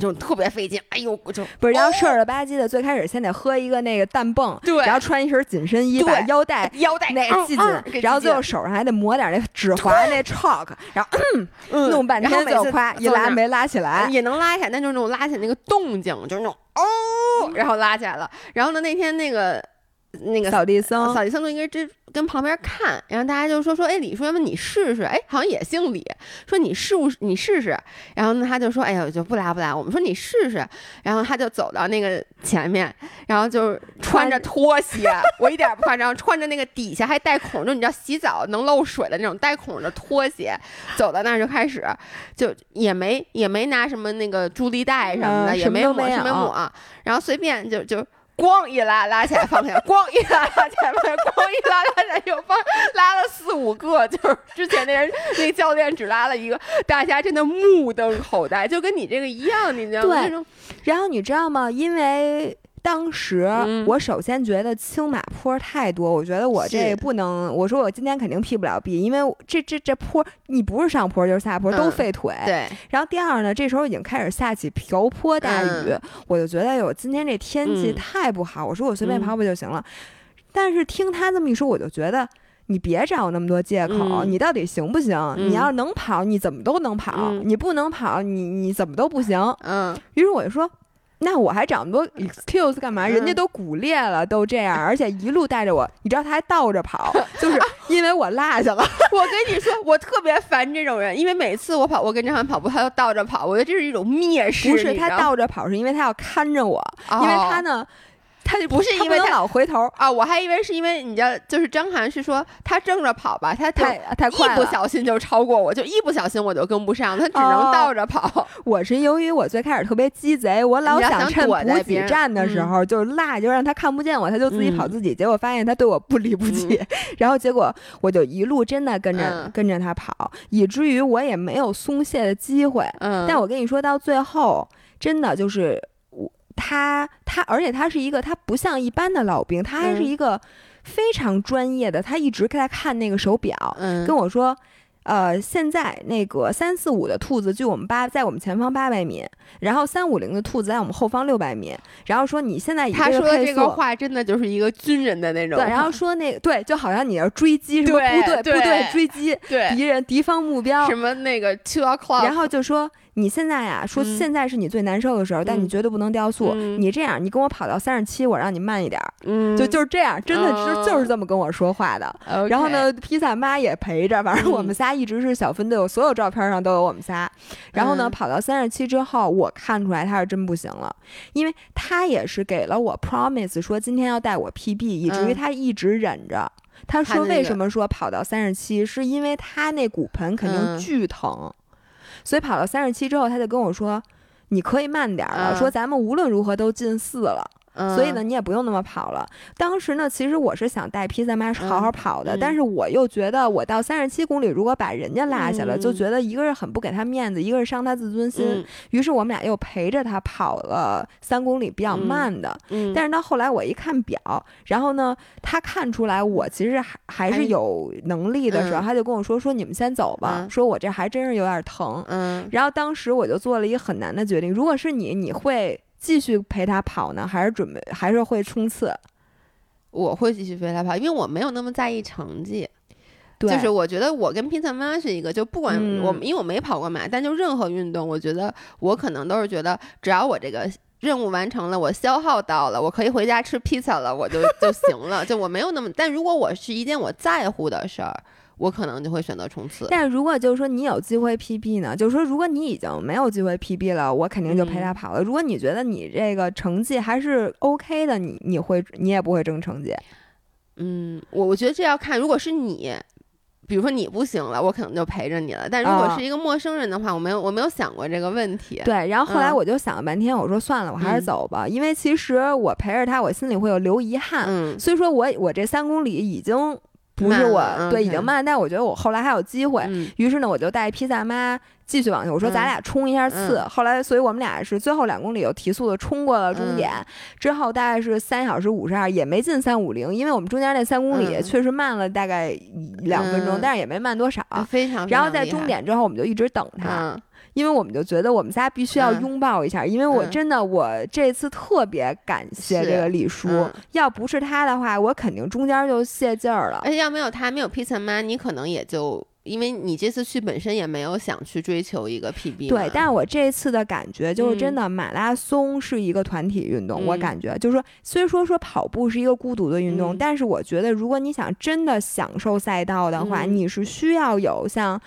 就特别费劲。哎呦，就不是，然后事儿了吧唧的，最开始先得喝一个那个氮泵，对，然后穿一身紧身衣，把腰带 腰带那系紧，然后最后手上还得抹点那指滑那 chalk，然后弄半天就夸一拉没拉起来，也能拉起来，但就是那种拉起来那个动静，就是那种哦，然后拉起来了。然后呢，那天那个。那个扫地僧，扫地僧就应该这跟旁边看，然后大家就说说，哎，李叔，要不你试试？哎，好像也姓李，说你试不你试试？然后呢，他就说，哎呀，就不拉不拉。我们说你试试，然后他就走到那个前面，然后就穿着拖鞋，我一点不夸张，穿着那个底下还带孔，就你知道洗澡能漏水的那种带孔的拖鞋，走到那儿就开始，就也没也没拿什么那个助力带什么的，也没抹什么抹，然后随便就就。咣一拉拉起来放下，咣一拉拉起来放下，咣一拉拉起来又放，拉了四五个，就是之前那人那教练只拉了一个，大家真的目瞪口呆，就跟你这个一样，你知道吗？对。然后你知道吗？因为。当时我首先觉得青马坡太多，我觉得我这不能。我说我今天肯定 P 不了 B，因为这这这坡你不是上坡就是下坡都费腿。对。然后第二呢，这时候已经开始下起瓢泼大雨，我就觉得哟，今天这天气太不好。我说我随便跑跑就行了。但是听他这么一说，我就觉得你别找那么多借口，你到底行不行？你要能跑，你怎么都能跑；你不能跑，你你怎么都不行。嗯。于是我就说。那我还找那么多 excuse 干嘛？人家都骨裂了，都这样，而且一路带着我，你知道他还倒着跑，就是因为我落下了。我跟你说，我特别烦这种人，因为每次我跑，我跟张涵跑步，他都倒着跑，我觉得这是一种蔑视。不是他倒着跑，是因为他要看着我，因为他呢。他就不是因为他老回头啊，我还以为是因为你知道，就是张涵是说他正着跑吧，他太太快，一不小心就超过我，就一不小心我就跟不上，他只能倒着跑。我是由于我最开始特别鸡贼，我老想趁补给站的时候就落，就让他看不见我，他就自己跑自己。结果发现他对我不离不弃，然后结果我就一路真的跟着跟着他跑，以至于我也没有松懈的机会。嗯，但我跟你说到最后，真的就是。我他他，而且他是一个，他不像一般的老兵，他还是一个非常专业的，他一直在看那个手表，跟我说。呃，现在那个三四五的兔子距我们八在我们前方八百米，然后三五零的兔子在我们后方六百米。然后说你现在他说这个话真的就是一个军人的那种。对，然后说那个对，就好像你要追击什么部队部队追击敌人敌方目标什么那个 two o'clock，然后就说。你现在呀，说现在是你最难受的时候，但你绝对不能掉速。你这样，你跟我跑到三十七，我让你慢一点。嗯，就就是这样，真的是就是这么跟我说话的。然后呢，披萨妈也陪着，反正我们仨一直是小分队，我所有照片上都有我们仨。然后呢，跑到三十七之后，我看出来他是真不行了，因为他也是给了我 promise 说今天要带我 PB，以至于他一直忍着。他说为什么说跑到三十七，是因为他那骨盆肯定巨疼。所以跑到三十七之后，他就跟我说：“你可以慢点了，说咱们无论如何都进四了。”所以呢，你也不用那么跑了。当时呢，其实我是想带披萨妈好好跑的，但是我又觉得我到三十七公里，如果把人家落下了，就觉得一个是很不给他面子，一个是伤他自尊心。于是我们俩又陪着他跑了三公里，比较慢的。但是到后来我一看表，然后呢，他看出来我其实还还是有能力的时候，他就跟我说：“说你们先走吧，说我这还真是有点疼。”嗯。然后当时我就做了一个很难的决定：如果是你，你会。继续陪他跑呢，还是准备，还是会冲刺？我会继续陪他跑，因为我没有那么在意成绩。就是我觉得我跟披萨妈是一个，就不管我，因为我没跑过马，但就任何运动，我觉得我可能都是觉得，只要我这个任务完成了，我消耗到了，我可以回家吃披萨了，我就 就行了。就我没有那么，但如果我是一件我在乎的事儿。我可能就会选择冲刺，但如果就是说你有机会 PB 呢？就是说如果你已经没有机会 PB 了，我肯定就陪他跑了。如果你觉得你这个成绩还是 OK 的，你你会你也不会争成绩。嗯，我我觉得这要看，如果是你，比如说你不行了，我可能就陪着你了。但如果是一个陌生人的话，我没有我没有想过这个问题。对，然后后来我就想了半天，我说算了，我还是走吧，因为其实我陪着他，我心里会有留遗憾。嗯，所以说我我这三公里已经。不是我对已经慢，但我觉得我后来还有机会。于是呢，我就带披萨妈继续往前。我说咱俩冲一下刺。后来，所以我们俩是最后两公里又提速的冲过了终点。之后大概是三小时五十二，也没进三五零，因为我们中间那三公里确实慢了大概两分钟，但是也没慢多少。非常。然后在终点之后，我们就一直等他。因为我们就觉得我们仨必须要拥抱一下，因为我真的我这次特别感谢这个李叔，要不是他的话，我肯定中间就泄劲儿了。而且要没有他，没有 Pizza 妈，你可能也就因为你这次去本身也没有想去追求一个 PB。对，但是我这次的感觉就是真的，马拉松是一个团体运动，我感觉就是说，虽说说跑步是一个孤独的运动，但是我觉得如果你想真的享受赛道的话，你是需要有像。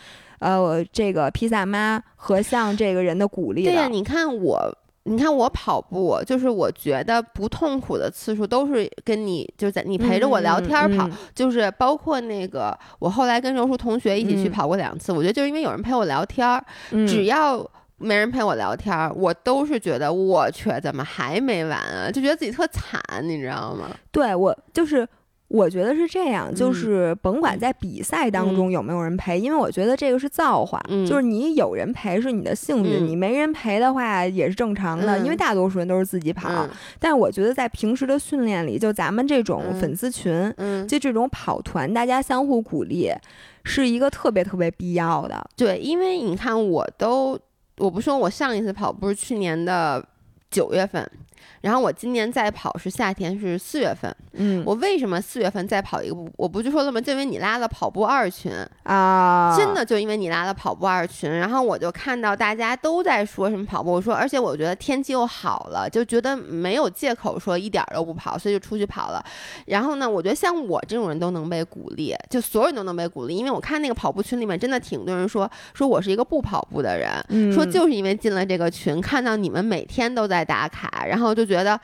呃，这个披萨妈和像这个人的鼓励。对呀，你看我，你看我跑步，就是我觉得不痛苦的次数都是跟你就在你陪着我聊天跑，就是包括那个我后来跟柔术同学一起去跑过两次，我觉得就是因为有人陪我聊天，只要没人陪我聊天，我都是觉得我去怎么还没完啊？就觉得自己特惨，你知道吗？对我就是。我觉得是这样，就是甭管在比赛当中有没有人陪，因为我觉得这个是造化，就是你有人陪是你的幸运，你没人陪的话也是正常的，因为大多数人都是自己跑。但是我觉得在平时的训练里，就咱们这种粉丝群，就这种跑团，大家相互鼓励，是一个特别特别必要的。对，因为你看，我都我不说我上一次跑步是去年的九月份。然后我今年再跑是夏天，是四月份。嗯，我为什么四月份再跑一个步？我不就说了吗？就因为你拉了跑步二群啊，真的就因为你拉了跑步二群。然后我就看到大家都在说什么跑步，我说，而且我觉得天气又好了，就觉得没有借口说一点都不跑，所以就出去跑了。然后呢，我觉得像我这种人都能被鼓励，就所有人都能被鼓励，因为我看那个跑步群里面真的挺多人说，说我是一个不跑步的人，说就是因为进了这个群，看到你们每天都在打卡，然后就觉得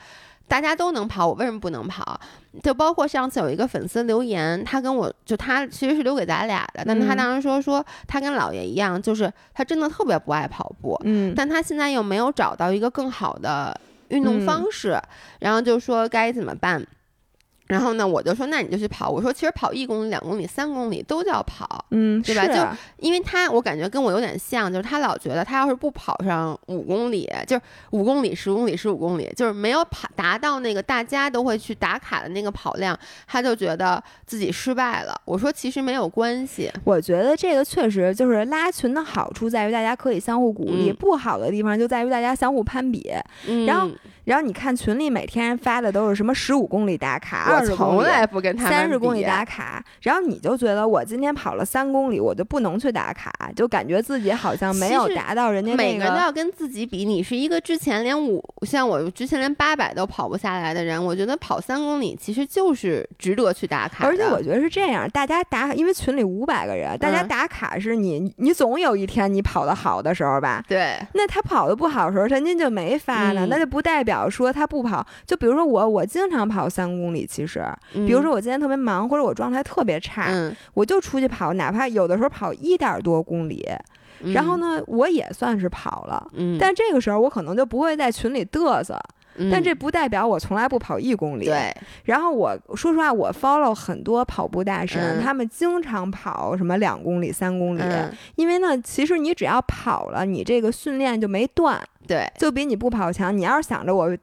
大家都能跑，我为什么不能跑？就包括上次有一个粉丝留言，他跟我就他其实是留给咱俩的，但他当时说说他跟姥爷一样，就是他真的特别不爱跑步，嗯，但他现在又没有找到一个更好的运动方式，然后就说该怎么办？然后呢，我就说，那你就去跑。我说，其实跑一公里、两公里、三公里都叫跑，嗯，对吧？就因为他，我感觉跟我有点像，就是他老觉得他要是不跑上五公里，就是五公里、十公里、十五公里，就是没有跑达到那个大家都会去打卡的那个跑量，他就觉得自己失败了。我说，其实没有关系。我觉得这个确实就是拉群的好处在于大家可以相互鼓励，不好的地方就在于大家相互攀比。然后。然后你看群里每天发的都是什么十五公里打卡，二十公里，三十公里打卡。然后你就觉得我今天跑了三公里，我就不能去打卡，就感觉自己好像没有达到人家那个。每个人都要跟自己比。你是一个之前连五，像我之前连八百都跑不下来的人，我觉得跑三公里其实就是值得去打卡。而且我觉得是这样，大家打，因为群里五百个人，大家打卡是你，你总有一天你跑的好的时候吧？对。那他跑的不好的时候，人家就没发呢，那就不代表。说他不跑，就比如说我，我经常跑三公里。其实，比如说我今天特别忙，或者我状态特别差，我就出去跑，哪怕有的时候跑一点多公里，然后呢，我也算是跑了。但这个时候我可能就不会在群里嘚瑟，但这不代表我从来不跑一公里。对。然后我说实话，我 follow 很多跑步大神，他们经常跑什么两公里、三公里，因为呢，其实你只要跑了，你这个训练就没断。对，就比你不跑强。你要是想着我。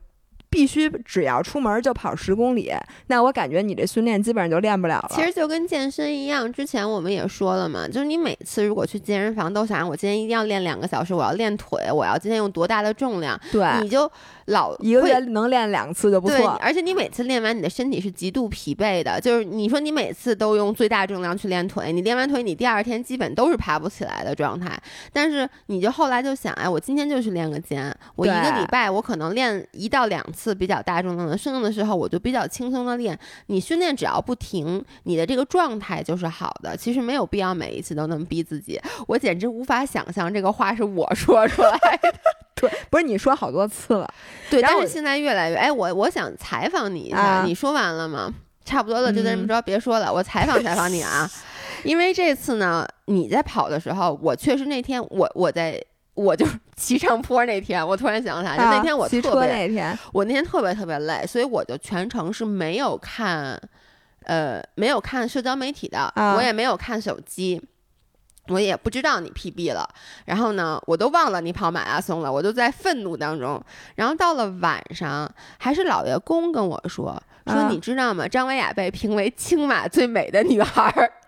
必须只要出门就跑十公里，那我感觉你这训练基本上就练不了了。其实就跟健身一样，之前我们也说了嘛，就是你每次如果去健身房都想我今天一定要练两个小时，我要练腿，我要今天用多大的重量，对，你就老一个月能练两次就不错。而且你每次练完，你的身体是极度疲惫的。就是你说你每次都用最大重量去练腿，你练完腿，你第二天基本都是爬不起来的状态。但是你就后来就想，哎，我今天就去练个肩，我一个礼拜我可能练一到两次。次比较大重量的，剩下的时候我就比较轻松的练。你训练只要不停，你的这个状态就是好的。其实没有必要每一次都那么逼自己。我简直无法想象这个话是我说出来的。对，不是你说好多次了。对，但是现在越来越……哎，我我想采访你一下，你说完了吗？差不多了，就这么着，别说了。我采访采访你啊，因为这次呢，你在跑的时候，我确实那天我我在。我就 骑上坡那天，我突然想起来，就那天我特别，那天我那天特别特别累，所以我就全程是没有看，呃，没有看社交媒体的，我也没有看手机，我也不知道你 PB 了，然后呢，我都忘了你跑马拉松了，我就在愤怒当中。然后到了晚上，还是老爷公跟我说，说你知道吗？张维雅被评为青马最美的女孩儿。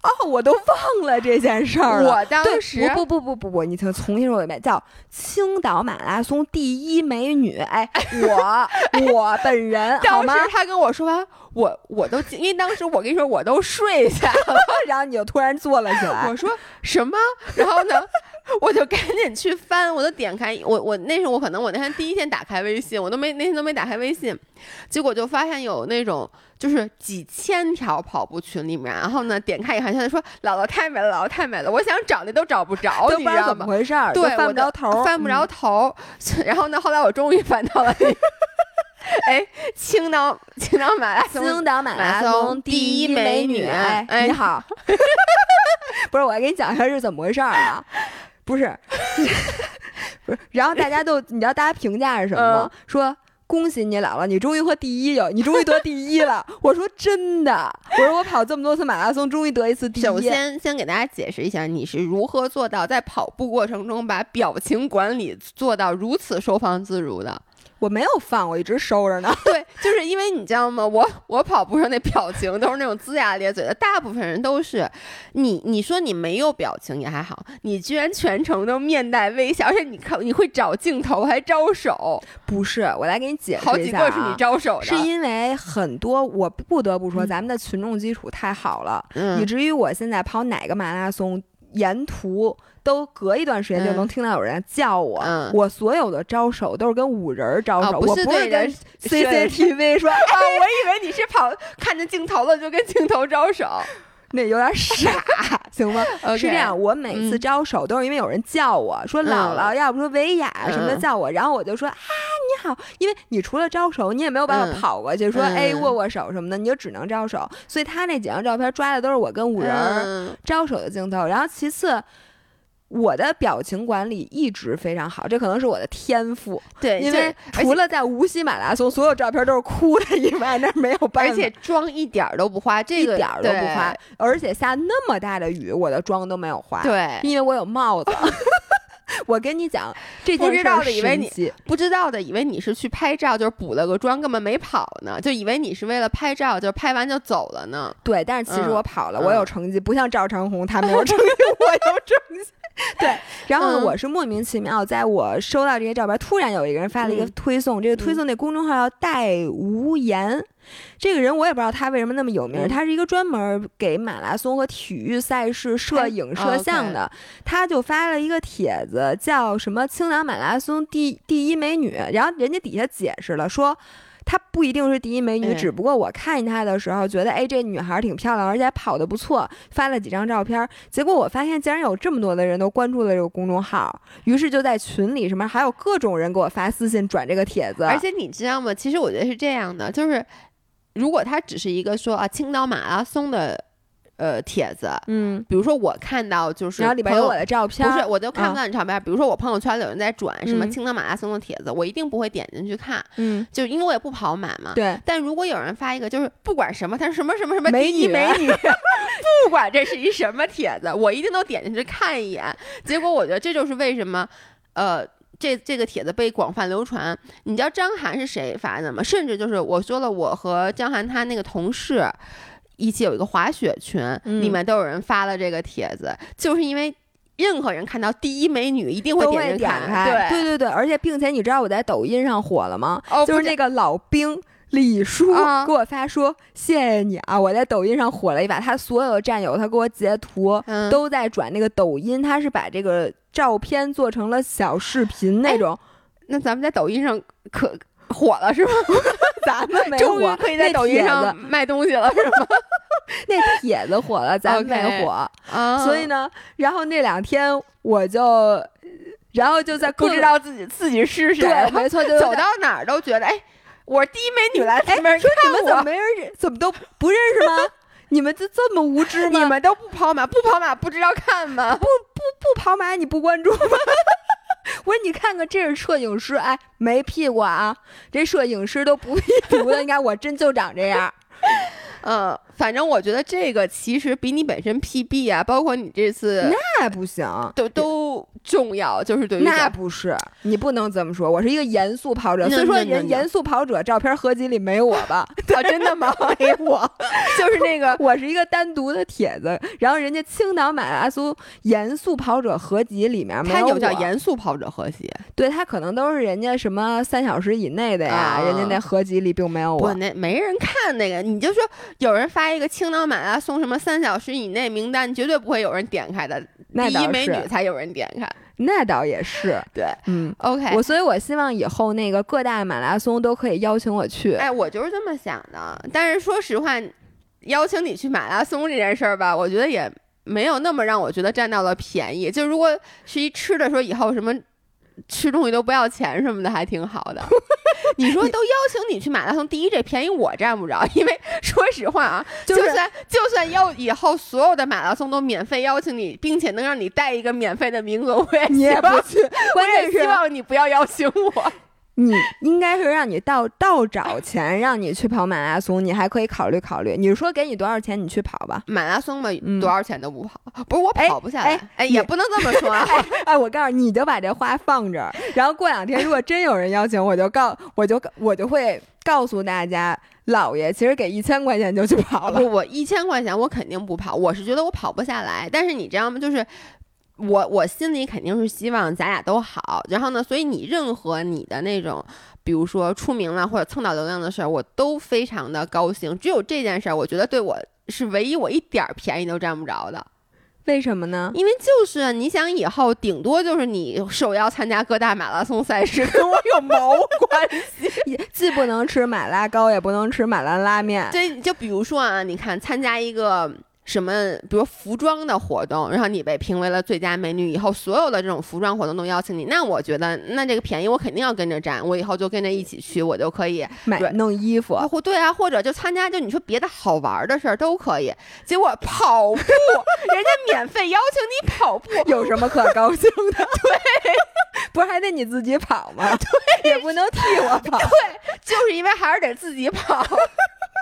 哦，我都忘了这件事儿了。我当时不不不不不，你听，重新说一遍，叫青岛马拉松第一美女。哎，我我本人，当时他跟我说完，我我都因为当时我跟你说我都睡下了，然后你就突然坐了起来。我说什么？然后呢？我就赶紧去翻，我都点开我我那时候我可能我那天第一天打开微信，我都没那天都没打开微信，结果就发现有那种就是几千条跑步群里面，然后呢点开一看，现在说姥姥太美了，姥姥太美了，我想找那都找不着，你知道吗？怎么回事？对，翻不着头，翻不着头。然后呢，后来我终于翻到了，哎，青岛青岛马拉松，青岛马拉松第一美女，哎，你好，不是，我来给你讲一下是怎么回事儿啊？不是，不是，然后大家都，你知道大家评价是什么吗？说恭喜你姥姥，你终于和第一有，你终于得第一了。我说真的，我说我跑这么多次马拉松，终于得一次第一。首先，先给大家解释一下，你是如何做到在跑步过程中把表情管理做到如此收放自如的。我没有放，我一直收着呢。对，就是因为你知道吗？我我跑步上那表情都是那种龇牙咧嘴的，大部分人都是。你你说你没有表情也还好，你居然全程都面带微笑，而且你看你会找镜头还招手。不是，我来给你解释一下。好几个是你招手的，是因为很多我不得不说，咱们的群众基础太好了，以至于我现在跑哪个马拉松，沿途。都隔一段时间就能听到有人叫我，我所有的招手都是跟五人招手，我不是跟 CCTV 说。啊，我以为你是跑看见镜头了就跟镜头招手，那有点傻，行吗？是这样，我每次招手都是因为有人叫我说姥姥，要不说维亚什么的叫我，然后我就说啊你好，因为你除了招手，你也没有办法跑过去说哎握握手什么的，你就只能招手。所以他那几张照片抓的都是我跟五人招手的镜头，然后其次。我的表情管理一直非常好，这可能是我的天赋。对，因为除了在无锡马拉松，所有照片都是哭的以外，那没有办法。而且妆一点都不花，这个一点都不花。而且下那么大的雨，我的妆都没有花。对，因为我有帽子。我跟你讲，这不知道的以为你不知道的以为你是去拍照，就是补了个妆，根本没跑呢，就以为你是为了拍照，就拍完就走了呢。对，但是其实我跑了，我有成绩，不像赵长红他没有成绩，我有成绩。对，然后呢，我是莫名其妙，在我收到这些照片，突然有一个人发了一个推送，这个推送那公众号叫戴无言。这个人我也不知道他为什么那么有名，他是一个专门给马拉松和体育赛事摄影摄像的，他就发了一个帖子，叫什么“青岛马拉松第第一美女”，然后人家底下解释了说。她不一定是第一美女，只不过我看见她的时候觉得，哎，这女孩挺漂亮，而且跑得不错，发了几张照片。结果我发现竟然有这么多的人都关注了这个公众号，于是就在群里什么还有各种人给我发私信转这个帖子。而且你知道吗？其实我觉得是这样的，就是如果他只是一个说啊青岛马拉松的。呃，帖子，嗯，比如说我看到就是，然后里边有我的照片，不是，我就看不到你照片。比如说我朋友圈里有人在转什么青岛马拉松的帖子，我一定不会点进去看，嗯，就因为我也不跑马嘛。对。但如果有人发一个，就是不管什么，他是什么什么什么美女美女，不管这是一什么帖子，我一定都点进去看一眼。结果我觉得这就是为什么，呃，这这个帖子被广泛流传。你知道张涵是谁发的吗？甚至就是我说了，我和张涵他那个同事。一起有一个滑雪群，里面都有人发了这个帖子，就是因为任何人看到第一美女一定会点开，对对对对，而且并且你知道我在抖音上火了吗？就是那个老兵李叔给我发说谢谢你啊，我在抖音上火了一把，他所有的战友他给我截图都在转那个抖音，他是把这个照片做成了小视频那种，那咱们在抖音上可。火了是吗？咱们没火，可以在抖音上卖东西了是吗？那帖子火了，咱没火。所以呢，然后那两天我就，然后就在不知道自己自己是谁，对，没错，就走到哪儿都觉得，哎，我是第一美女来，你们怎么没人认，怎么都不认识吗？你们就这么无知吗？你们都不跑马，不跑马不知道看吗？不不不跑马，你不关注吗？我说你看看，这是摄影师，哎，没屁股啊！这摄影师都不屁股的，你看我真就长这样。嗯，反正我觉得这个其实比你本身 PB 啊，包括你这次那不行，都都重要。就是对于那不是，你不能这么说。我是一个严肃跑者，所以说人严肃跑者照片合集里没我吧？啊，真的吗？没我，就是那个，我是一个单独的帖子。然后人家青岛马拉松严肃跑者合集里面没有有叫严肃跑者合集，对他可能都是人家什么三小时以内的呀，人家那合集里并没有我。那没人看那个，你就说。有人发一个青岛马拉松什么三小时以内名单，绝对不会有人点开的。第一美女才有人点开，那倒也是。对，嗯，OK。我所以，我希望以后那个各大马拉松都可以邀请我去。哎，我就是这么想的。但是说实话，邀请你去马拉松这件事儿吧，我觉得也没有那么让我觉得占到了便宜。就如果是一吃的，说以后什么。吃东西都不要钱什么的，还挺好的。你说都邀请你去马拉松，第一这便宜我占不着，因为 说实话啊，就算就算要以后所有的马拉松都免费邀请你，并且能让你带一个免费的名额，我也你也不去。关键是希望你不要邀请我。你应该是让你倒倒找钱，让你去跑马拉松，你还可以考虑考虑。你说给你多少钱，你去跑吧。马拉松嘛，多少钱都不跑，不是我跑不下来。哎，也不能这么说。哎，我告诉你，你就把这话放这儿，然后过两天如果真有人邀请，我就告，我就我就会告诉大家，老爷其实给一千块钱就去跑了。不，我一千块钱我肯定不跑，我是觉得我跑不下来。但是你知道吗？就是。我我心里肯定是希望咱俩都好，然后呢，所以你任何你的那种，比如说出名了或者蹭到流量的事儿，我都非常的高兴。只有这件事儿，我觉得对我是唯一我一点儿便宜都占不着的。为什么呢？因为就是你想以后顶多就是你首要参加各大马拉松赛事，跟我 有毛关系？既不能吃马拉糕，也不能吃马拉拉面。对，就比如说啊，你看参加一个。什么，比如服装的活动，然后你被评为了最佳美女，以后所有的这种服装活动都邀请你，那我觉得那这个便宜我肯定要跟着占，我以后就跟着一起去，我就可以 买弄衣服，或对啊，或者就参加，就你说别的好玩的事儿都可以。结果跑步，人家免费邀请你跑步，有什么可高兴的？对，不是还得你自己跑吗？对，也不能替我跑。对，就是因为还是得自己跑。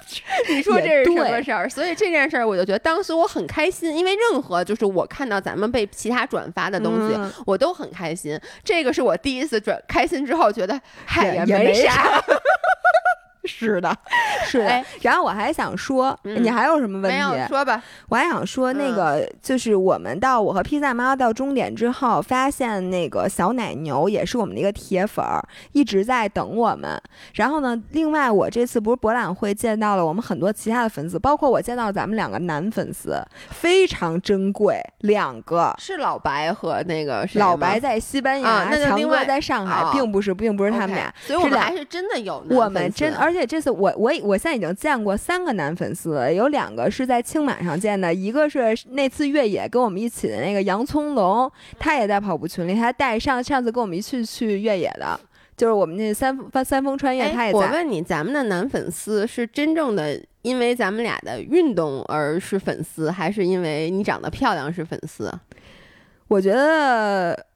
你说这是什么事儿？所以这件事儿，我就觉得当时我很开心，因为任何就是我看到咱们被其他转发的东西，我都很开心。这个是我第一次转开心之后觉得，嗨，也没啥。是的，是的。然后我还想说，你还有什么问题？说吧。我还想说，那个就是我们到我和披萨妈到终点之后，发现那个小奶牛也是我们的一个铁粉儿，一直在等我们。然后呢，另外我这次不是博览会见到了我们很多其他的粉丝，包括我见到咱们两个男粉丝，非常珍贵，两个是老白和那个老白在西班牙，强哥在上海，并不是，并不是他们俩，所以我们还是真的有，我们真而且。而且这次我我我现在已经见过三个男粉丝，有两个是在青马上见的，一个是那次越野跟我们一起的那个洋葱龙，他也在跑步群里，他带上上次跟我们一起去越野的，就是我们那三三峰穿越，他也在。我问你，咱们的男粉丝是真正的因为咱们俩的运动而是粉丝，还是因为你长得漂亮是粉丝？我觉得，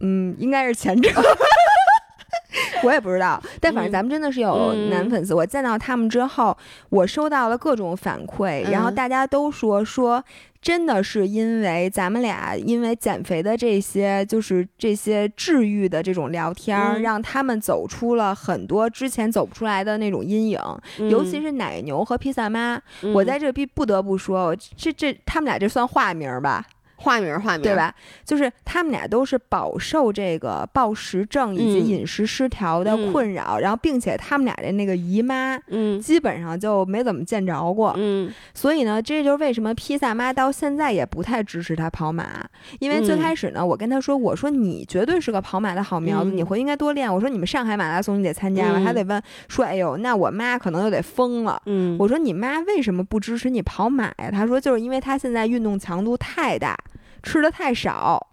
嗯，应该是前者。我也不知道，但反正咱们真的是有男粉丝。我见到他们之后，我收到了各种反馈，然后大家都说说，真的是因为咱们俩因为减肥的这些，就是这些治愈的这种聊天，让他们走出了很多之前走不出来的那种阴影。尤其是奶牛和披萨妈，我在这必不得不说，这这他们俩这算化名吧。化名，化名，对吧？就是他们俩都是饱受这个暴食症以及饮食失调的困扰，然后并且他们俩的那个姨妈，嗯，基本上就没怎么见着过，嗯。所以呢，这就是为什么披萨妈到现在也不太支持他跑马，因为最开始呢，我跟他说，我说你绝对是个跑马的好苗子，你回应该多练。我说你们上海马拉松你得参加了，他得问说，哎呦，那我妈可能又得疯了。嗯，我说你妈为什么不支持你跑马呀？他说就是因为他现在运动强度太大。吃的太少，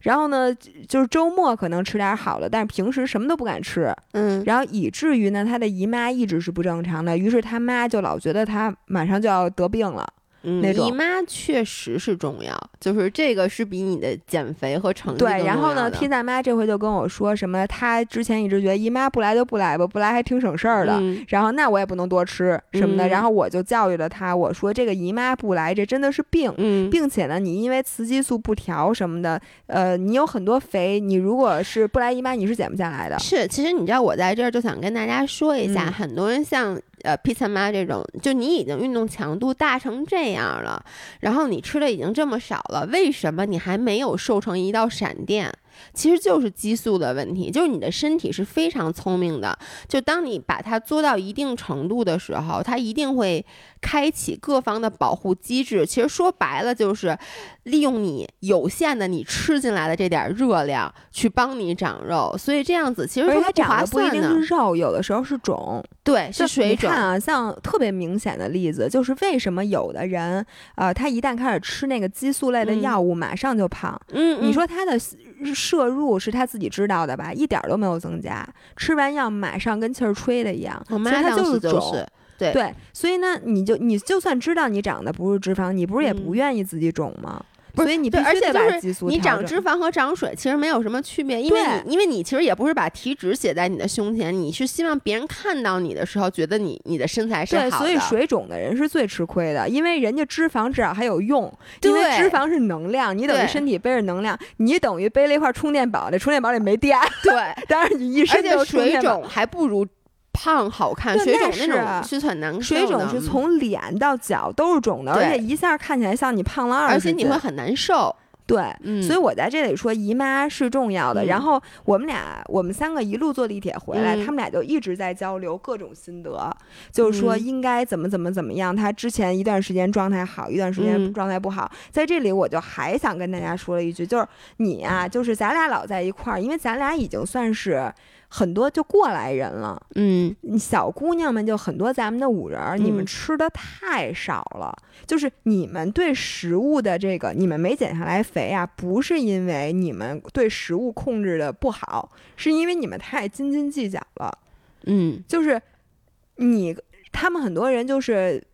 然后呢，就是周末可能吃点好的，但是平时什么都不敢吃，嗯，然后以至于呢，他的姨妈一直是不正常的，于是他妈就老觉得他马上就要得病了。嗯，姨妈确实是重要，就是这个是比你的减肥和成绩对。然后呢，披萨妈这回就跟我说什么，她之前一直觉得姨妈不来就不来吧，不来还挺省事儿的。然后那我也不能多吃什么的。然后我就教育了她，我说这个姨妈不来，这真的是病，嗯并且呢，你因为雌激素不调什么的，呃，你有很多肥，你如果是不来姨妈，你是减不下来的。是，其实你知道我在这儿就想跟大家说一下，很多人像。呃，披萨妈这种，就你已经运动强度大成这样了，然后你吃的已经这么少了，为什么你还没有瘦成一道闪电？其实就是激素的问题，就是你的身体是非常聪明的，就当你把它做到一定程度的时候，它一定会开启各方的保护机制。其实说白了就是利用你有限的你吃进来的这点热量去帮你长肉，所以这样子其实它长的不一定是肉，有的时候是肿，对，是水肿啊。像特别明显的例子就是为什么有的人，呃，他一旦开始吃那个激素类的药物，马上就胖。嗯，你说他的。摄入是他自己知道的吧，一点都没有增加。吃完药马上跟气儿吹的一样，所以他就是肿。对对，所以呢，你就你就算知道你长的不是脂肪，你不是也不愿意自己肿吗？所以你必须得把激素你长脂肪和长水其实没有什么区别，因为你因为你其实也不是把体脂写在你的胸前，你是希望别人看到你的时候觉得你你的身材是好的。对，所以水肿的人是最吃亏的，因为人家脂肪至少还有用，因为脂肪是能量，你等于身体背着能量，你等于背了一块充电宝，那充电宝里没电。对，当然你一身都水肿还不如。胖好看，水肿那种是很难受。水肿是从脸到脚都是肿的，而且一下看起来像你胖了二十斤，而且你会很难受。对，所以我在这里说姨妈是重要的。然后我们俩，我们三个一路坐地铁回来，他们俩就一直在交流各种心得，就是说应该怎么怎么怎么样。他之前一段时间状态好，一段时间状态不好。在这里，我就还想跟大家说了一句，就是你啊，就是咱俩老在一块儿，因为咱俩已经算是。很多就过来人了，嗯，小姑娘们就很多，咱们的五人，你们吃的太少了。就是你们对食物的这个，你们没减下来肥啊，不是因为你们对食物控制的不好，是因为你们太斤斤计较了。嗯，就是你他们很多人就是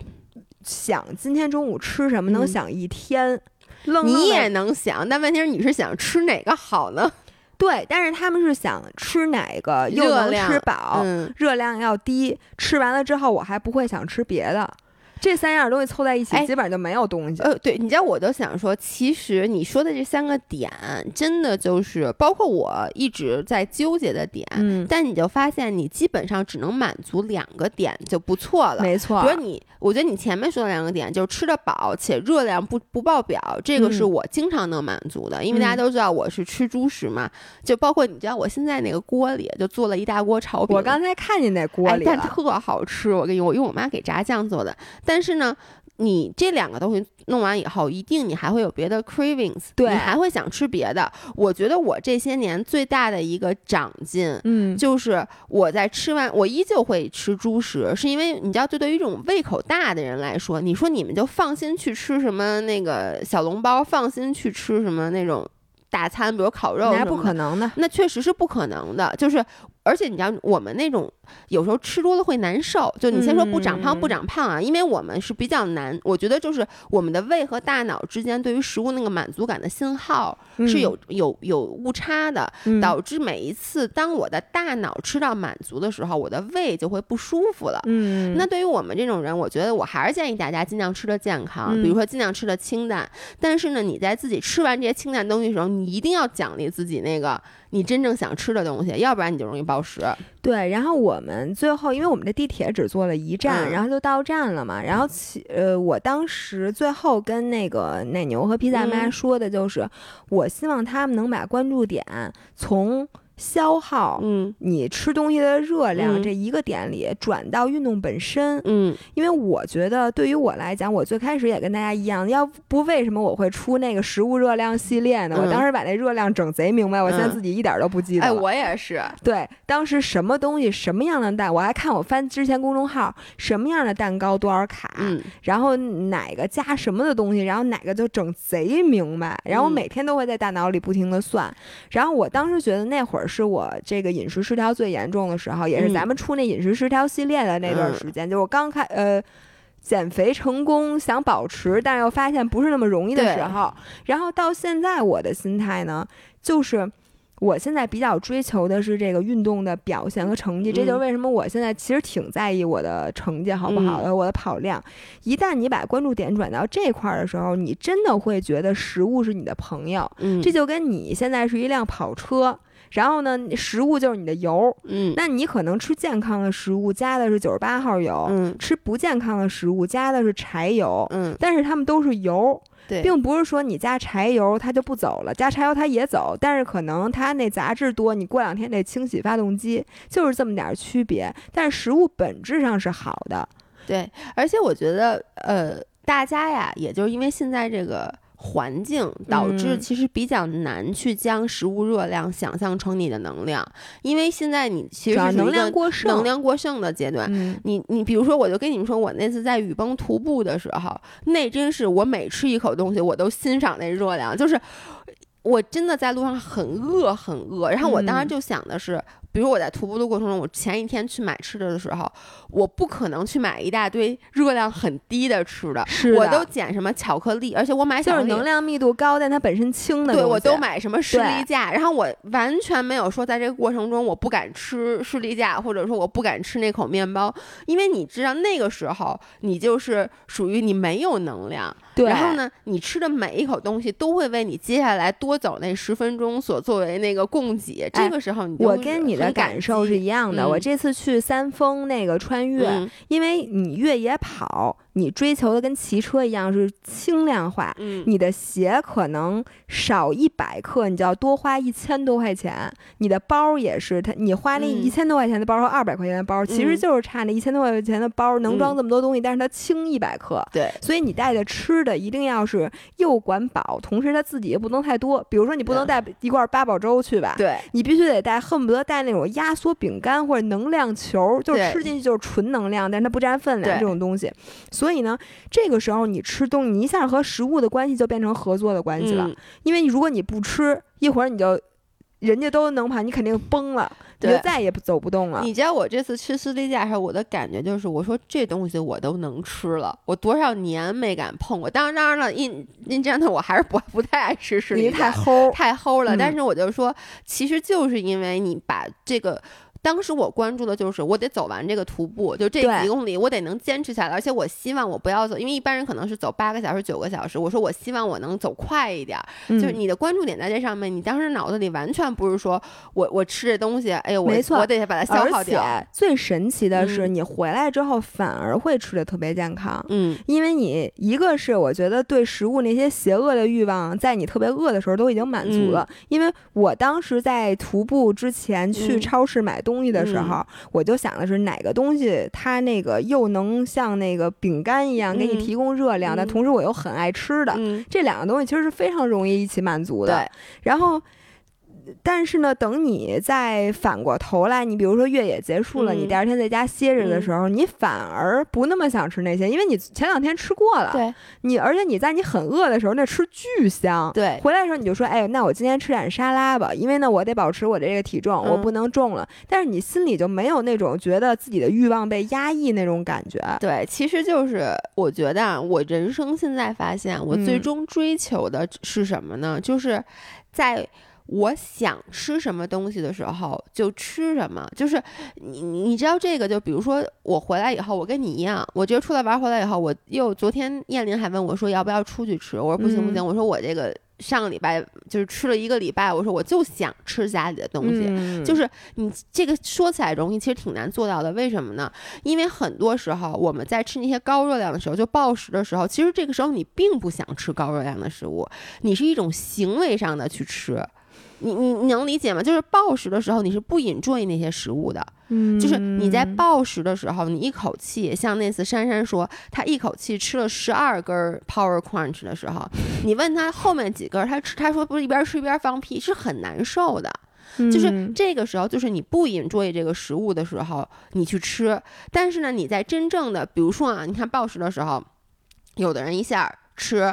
想今天中午吃什么，能想一天。你也能想，但问题是你是想吃哪个好呢？对，但是他们是想吃哪个又能吃饱，热量要低，吃完了之后我还不会想吃别的。这三样东西凑在一起，基本上就没有东西。呃，对，你知道，我就想说，其实你说的这三个点，真的就是包括我一直在纠结的点。嗯。但你就发现，你基本上只能满足两个点就不错了。没错。比如你，我觉得你前面说的两个点，就是吃得饱且热量不不爆表，这个是我经常能满足的。因为大家都知道我是吃猪食嘛，就包括你知道，我现在那个锅里就做了一大锅炒饼。我刚才看见那锅里但特好吃。我跟你，我用我妈给炸酱做的。但是呢，你这两个东西弄完以后，一定你还会有别的 cravings，对，你还会想吃别的。我觉得我这些年最大的一个长进，嗯，就是我在吃完，我依旧会吃猪食，是因为你知道，就对于这种胃口大的人来说，你说你们就放心去吃什么那个小笼包，放心去吃什么那种大餐，比如烤肉，那不可能的，那确实是不可能的，就是。而且你知道，我们那种有时候吃多了会难受。就你先说不长胖不长胖啊，因为我们是比较难。我觉得就是我们的胃和大脑之间对于食物那个满足感的信号是有有有误差的，导致每一次当我的大脑吃到满足的时候，我的胃就会不舒服了。嗯，那对于我们这种人，我觉得我还是建议大家尽量吃的健康，比如说尽量吃的清淡。但是呢，你在自己吃完这些清淡东西的时候，你一定要奖励自己那个。你真正想吃的东西，要不然你就容易暴食。对，然后我们最后，因为我们的地铁只坐了一站，然后就到站了嘛。然后其呃，我当时最后跟那个奶牛和披萨妈说的就是，我希望他们能把关注点从。消耗，嗯，你吃东西的热量这一个点里转到运动本身，嗯，因为我觉得对于我来讲，我最开始也跟大家一样，要不为什么我会出那个食物热量系列呢？我当时把那热量整贼明白，我现在自己一点都不记得。哎，我也是。对，当时什么东西什么样的蛋，我还看我翻之前公众号，什么样的蛋糕多少卡，嗯，然后哪个加什么的东西，然后哪个就整贼明白，然后我每天都会在大脑里不停的算，然后我当时觉得那会儿。是我这个饮食失调最严重的时候，也是咱们出那饮食失调系列的那段时间，就是我刚开呃减肥成功，想保持，但是又发现不是那么容易的时候。然后到现在，我的心态呢，就是我现在比较追求的是这个运动的表现和成绩。这就是为什么我现在其实挺在意我的成绩好不好的，我的跑量。一旦你把关注点转到这块儿的时候，你真的会觉得食物是你的朋友。嗯，这就跟你现在是一辆跑车。然后呢，食物就是你的油，嗯，那你可能吃健康的食物加的是九十八号油，嗯，吃不健康的食物加的是柴油，嗯，但是它们都是油，对，并不是说你加柴油它就不走了，加柴油它也走，但是可能它那杂质多，你过两天得清洗发动机，就是这么点区别，但是食物本质上是好的，对，而且我觉得，呃，大家呀，也就是因为现在这个。环境导致其实比较难去将食物热量想象成你的能量，因为现在你其实是能量过剩、能量过剩的阶段。你你比如说，我就跟你们说，我那次在雨崩徒步的时候，那真是我每吃一口东西，我都欣赏那热量，就是我真的在路上很饿很饿，然后我当时就想的是。比如我在徒步的过程中，我前一天去买吃的的时候，我不可能去买一大堆热量很低的吃的，我都捡什么巧克力，而且我买就是能量密度高但它本身轻的，对我都买什么士力架，然后我完全没有说在这个过程中我不敢吃士力架，或者说我不敢吃那口面包，因为你知道那个时候你就是属于你没有能量，然后呢，你吃的每一口东西都会为你接下来多走那十分钟所作为那个供给，这个时候你我跟你。的感受是一样的。我这次去三峰那个穿越，因为你越野跑，你追求的跟骑车一样是轻量化，嗯，你的鞋可能少一百克，你就要多花一千多块钱。你的包也是，它你花那嗯一千多块钱的包和二百块钱的包，其实嗯就是差那一千多块钱的包能装这么多东西，但是它轻一百克。对，所以你带的吃的一定要是又管饱，同时它自己也不能太多。比如说你不能带一罐八宝粥去吧，对，你必须得带，恨不得带那种压缩饼干或者能量球，就是吃进去就是纯能量，但是它不占分量这种东西。所以呢，这个时候你吃东西，你一下和食物的关系就变成合作的关系了。嗯因为如果你不吃，一会儿你就人家都能跑，你肯定崩了，你就再也不走不动了。你知道我这次吃士力架时候，我的感觉就是，我说这东西我都能吃了，我多少年没敢碰过。当然，当然了，因因这样的我还是不不太爱吃士力架，太齁，太齁了。嗯但是我就说，其实就是因为你把这个。当时我关注的就是我得走完这个徒步，就这几公里我得能坚持下来，而且我希望我不要走，因为一般人可能是走八个小时、九个小时，我说我希望我能走快一点儿，就是嗯你的关注点在这上面，你当时脑子里完全不是说我我吃这东西，哎呦，我没错我得把它消耗而掉。且最神奇的是，嗯你回来之后反而会吃的特别健康。嗯，因为你一个是我觉得对食物那些邪恶的欲望，在你特别饿的时候都已经满足了。因为我当时在徒步之前去嗯超市买东西的时候，我就想的是哪个东西它那个又能像那个饼干一样给你嗯提供热量，但嗯同时我又很爱吃的，嗯，这两个东西其实是非常容易一起满足的。对，然后。但是呢，等你再反过头来，你比如说越野结束了，嗯你第二天在家歇着的时候，你反而不那么想吃那些，因为你前两天吃过了。对你而且你在你很饿的时候，那吃巨香。对回来的时候你就说，哎，那我今天吃点沙拉吧，因为呢我得保持我的这个体重，嗯我不能重了。但是你心里就没有那种觉得自己的欲望被压抑那种感觉。对，其实就是我觉得啊，我人生现在发现，我最嗯终追求的是什么呢？就是在。我想吃什么东西的时候就吃什么，就是你你你知道这个，就比如说我回来以后，我跟你一样，我觉得出来玩回来以后，我又昨天燕玲还问我说要不要出去吃，我说不行不行，嗯我说我这个上个礼拜就是吃了一个礼拜，我说我就想吃家里的东西，嗯就是你这个说起来容易，其实挺难做到的。为什么呢？因为很多时候我们在吃那些高热量的时候，就暴食的时候，其实这个时候你并不想吃高热量的食物，你是一种行为上的去吃。你你你能理解吗？就是暴食的时候，你是不 enjoy 那些食物的。嗯就是你在暴食的时候，你一口气，像那次珊珊说，她一口气吃了十二根儿 Power Crunch 的时候，你问她后面几根儿，她吃，她说不是一边吃一边放屁，是很难受的。就是嗯这个时候，就是你不 enjoy 这个食物的时候，你去吃。但是呢，你在真正的，比如说啊，你看暴食的时候，有的人一下吃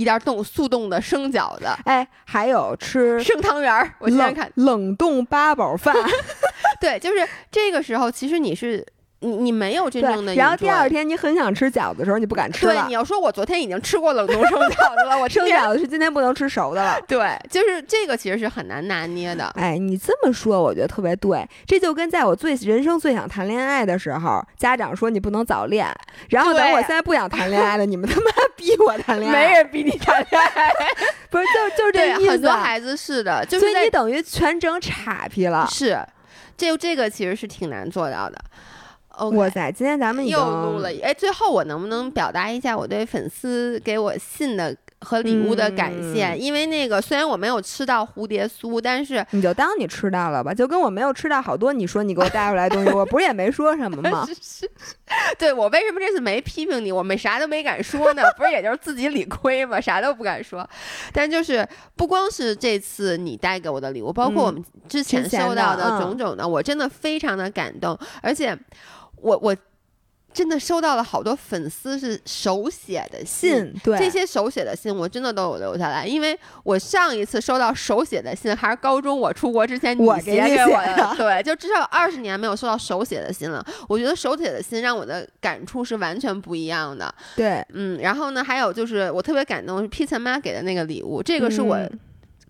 一袋冻速冻的生饺子、哎，还有吃生汤圆儿，我现在看，冷冻八宝饭，对，就是这个时候，其实你是你你没有真正的，然后第二天你很想吃饺子的时候，你不敢吃对，了你。要说我昨天已经吃过冷冻生饺子了，我生饺子是今天不能吃熟的了。对，就是这个其实是很难拿捏的。哎，你这么说，我觉得特别对。这就跟在我最人生最想谈恋爱的时候，家长说你不能早恋，然后等我现在不想谈恋爱了，你们他妈逼我谈恋爱，没人逼你谈恋爱，不是就就是，这意思。很多孩子是的，就是所以你等于全整岔劈了。是，这这个其实是挺难做到的。哇塞，今天咱们又录了，哎，最后我能不能表达一下我对粉丝给我信的和礼物的感谢？嗯因为那个虽然我没有吃到蝴蝶酥，但是你就当你吃到了吧，就跟我没有吃到好多你说你给我带回来的东西，我不是也没说什么吗？是是，对我为什么这次没批评你？我们啥都没敢说呢？不是也就是自己理亏吗？啥都不敢说。但就是不光是这次你带给我的礼物，包括我们之前收到的的嗯种种的，我真的非常的感动，而且我我真的收到了好多粉丝是手写的信。信对这些手写的信我真的都有留下来，因为我上一次收到手写的信还是高中我出国之前你写给我的的，对，就至少二十年没有收到手写的信了。我觉得手写的信让我的感触是完全不一样的。对，嗯，然后呢，还有就是我特别感动是 Pizza 妈给的那个礼物，这个是我嗯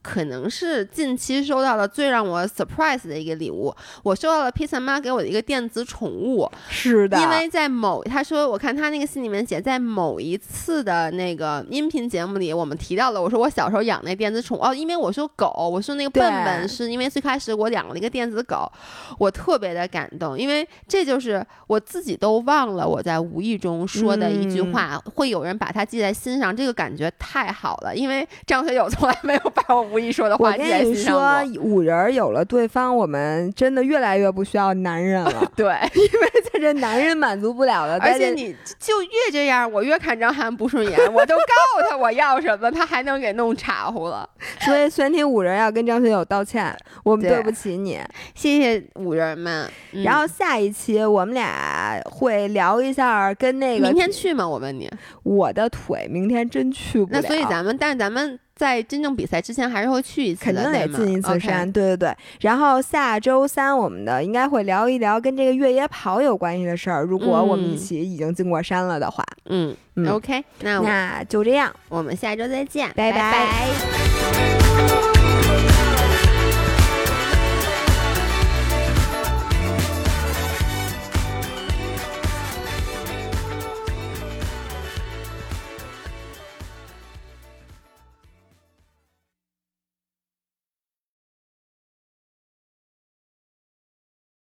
可能是近期收到的最让我 surprise 的一个礼物。我收到了披萨妈给我的一个电子宠物，是的，因为在某他说我看他那个信里面写，在某一次的那个音频节目里，我们提到了我说我小时候养那电子宠物。哦，因为我说狗，我说那个笨笨是因为最开始我养了一个电子狗，我特别的感动，因为这就是我自己都忘了我在无意中说的一句话，会有人把它记在心上，这个感觉太好了，因为张学友从来没有把我无意说的话我跟你说，五人有了对方，我们真的越来越不需要男人了。对，因为在这男人满足不了的，而且你就越这样，我越看张翰不顺眼，我都告诉他我要什么，他还能给弄岔乎了。所以全体五人要跟张学友道歉，我们对不起你，谢谢五人们。然后下一期我们俩会聊一下跟那个明天去吗？我问你，我的腿明天真去不了。那所以咱们，但是咱们。在真正比赛之前，还是会去一次，肯定得进一次山。对对对。然后下周三，我们的应该会聊一聊跟这个越野跑有关系的事儿。如果我们一起已经进过山了的话，嗯，OK，那那就这样，我们下周再见，拜拜。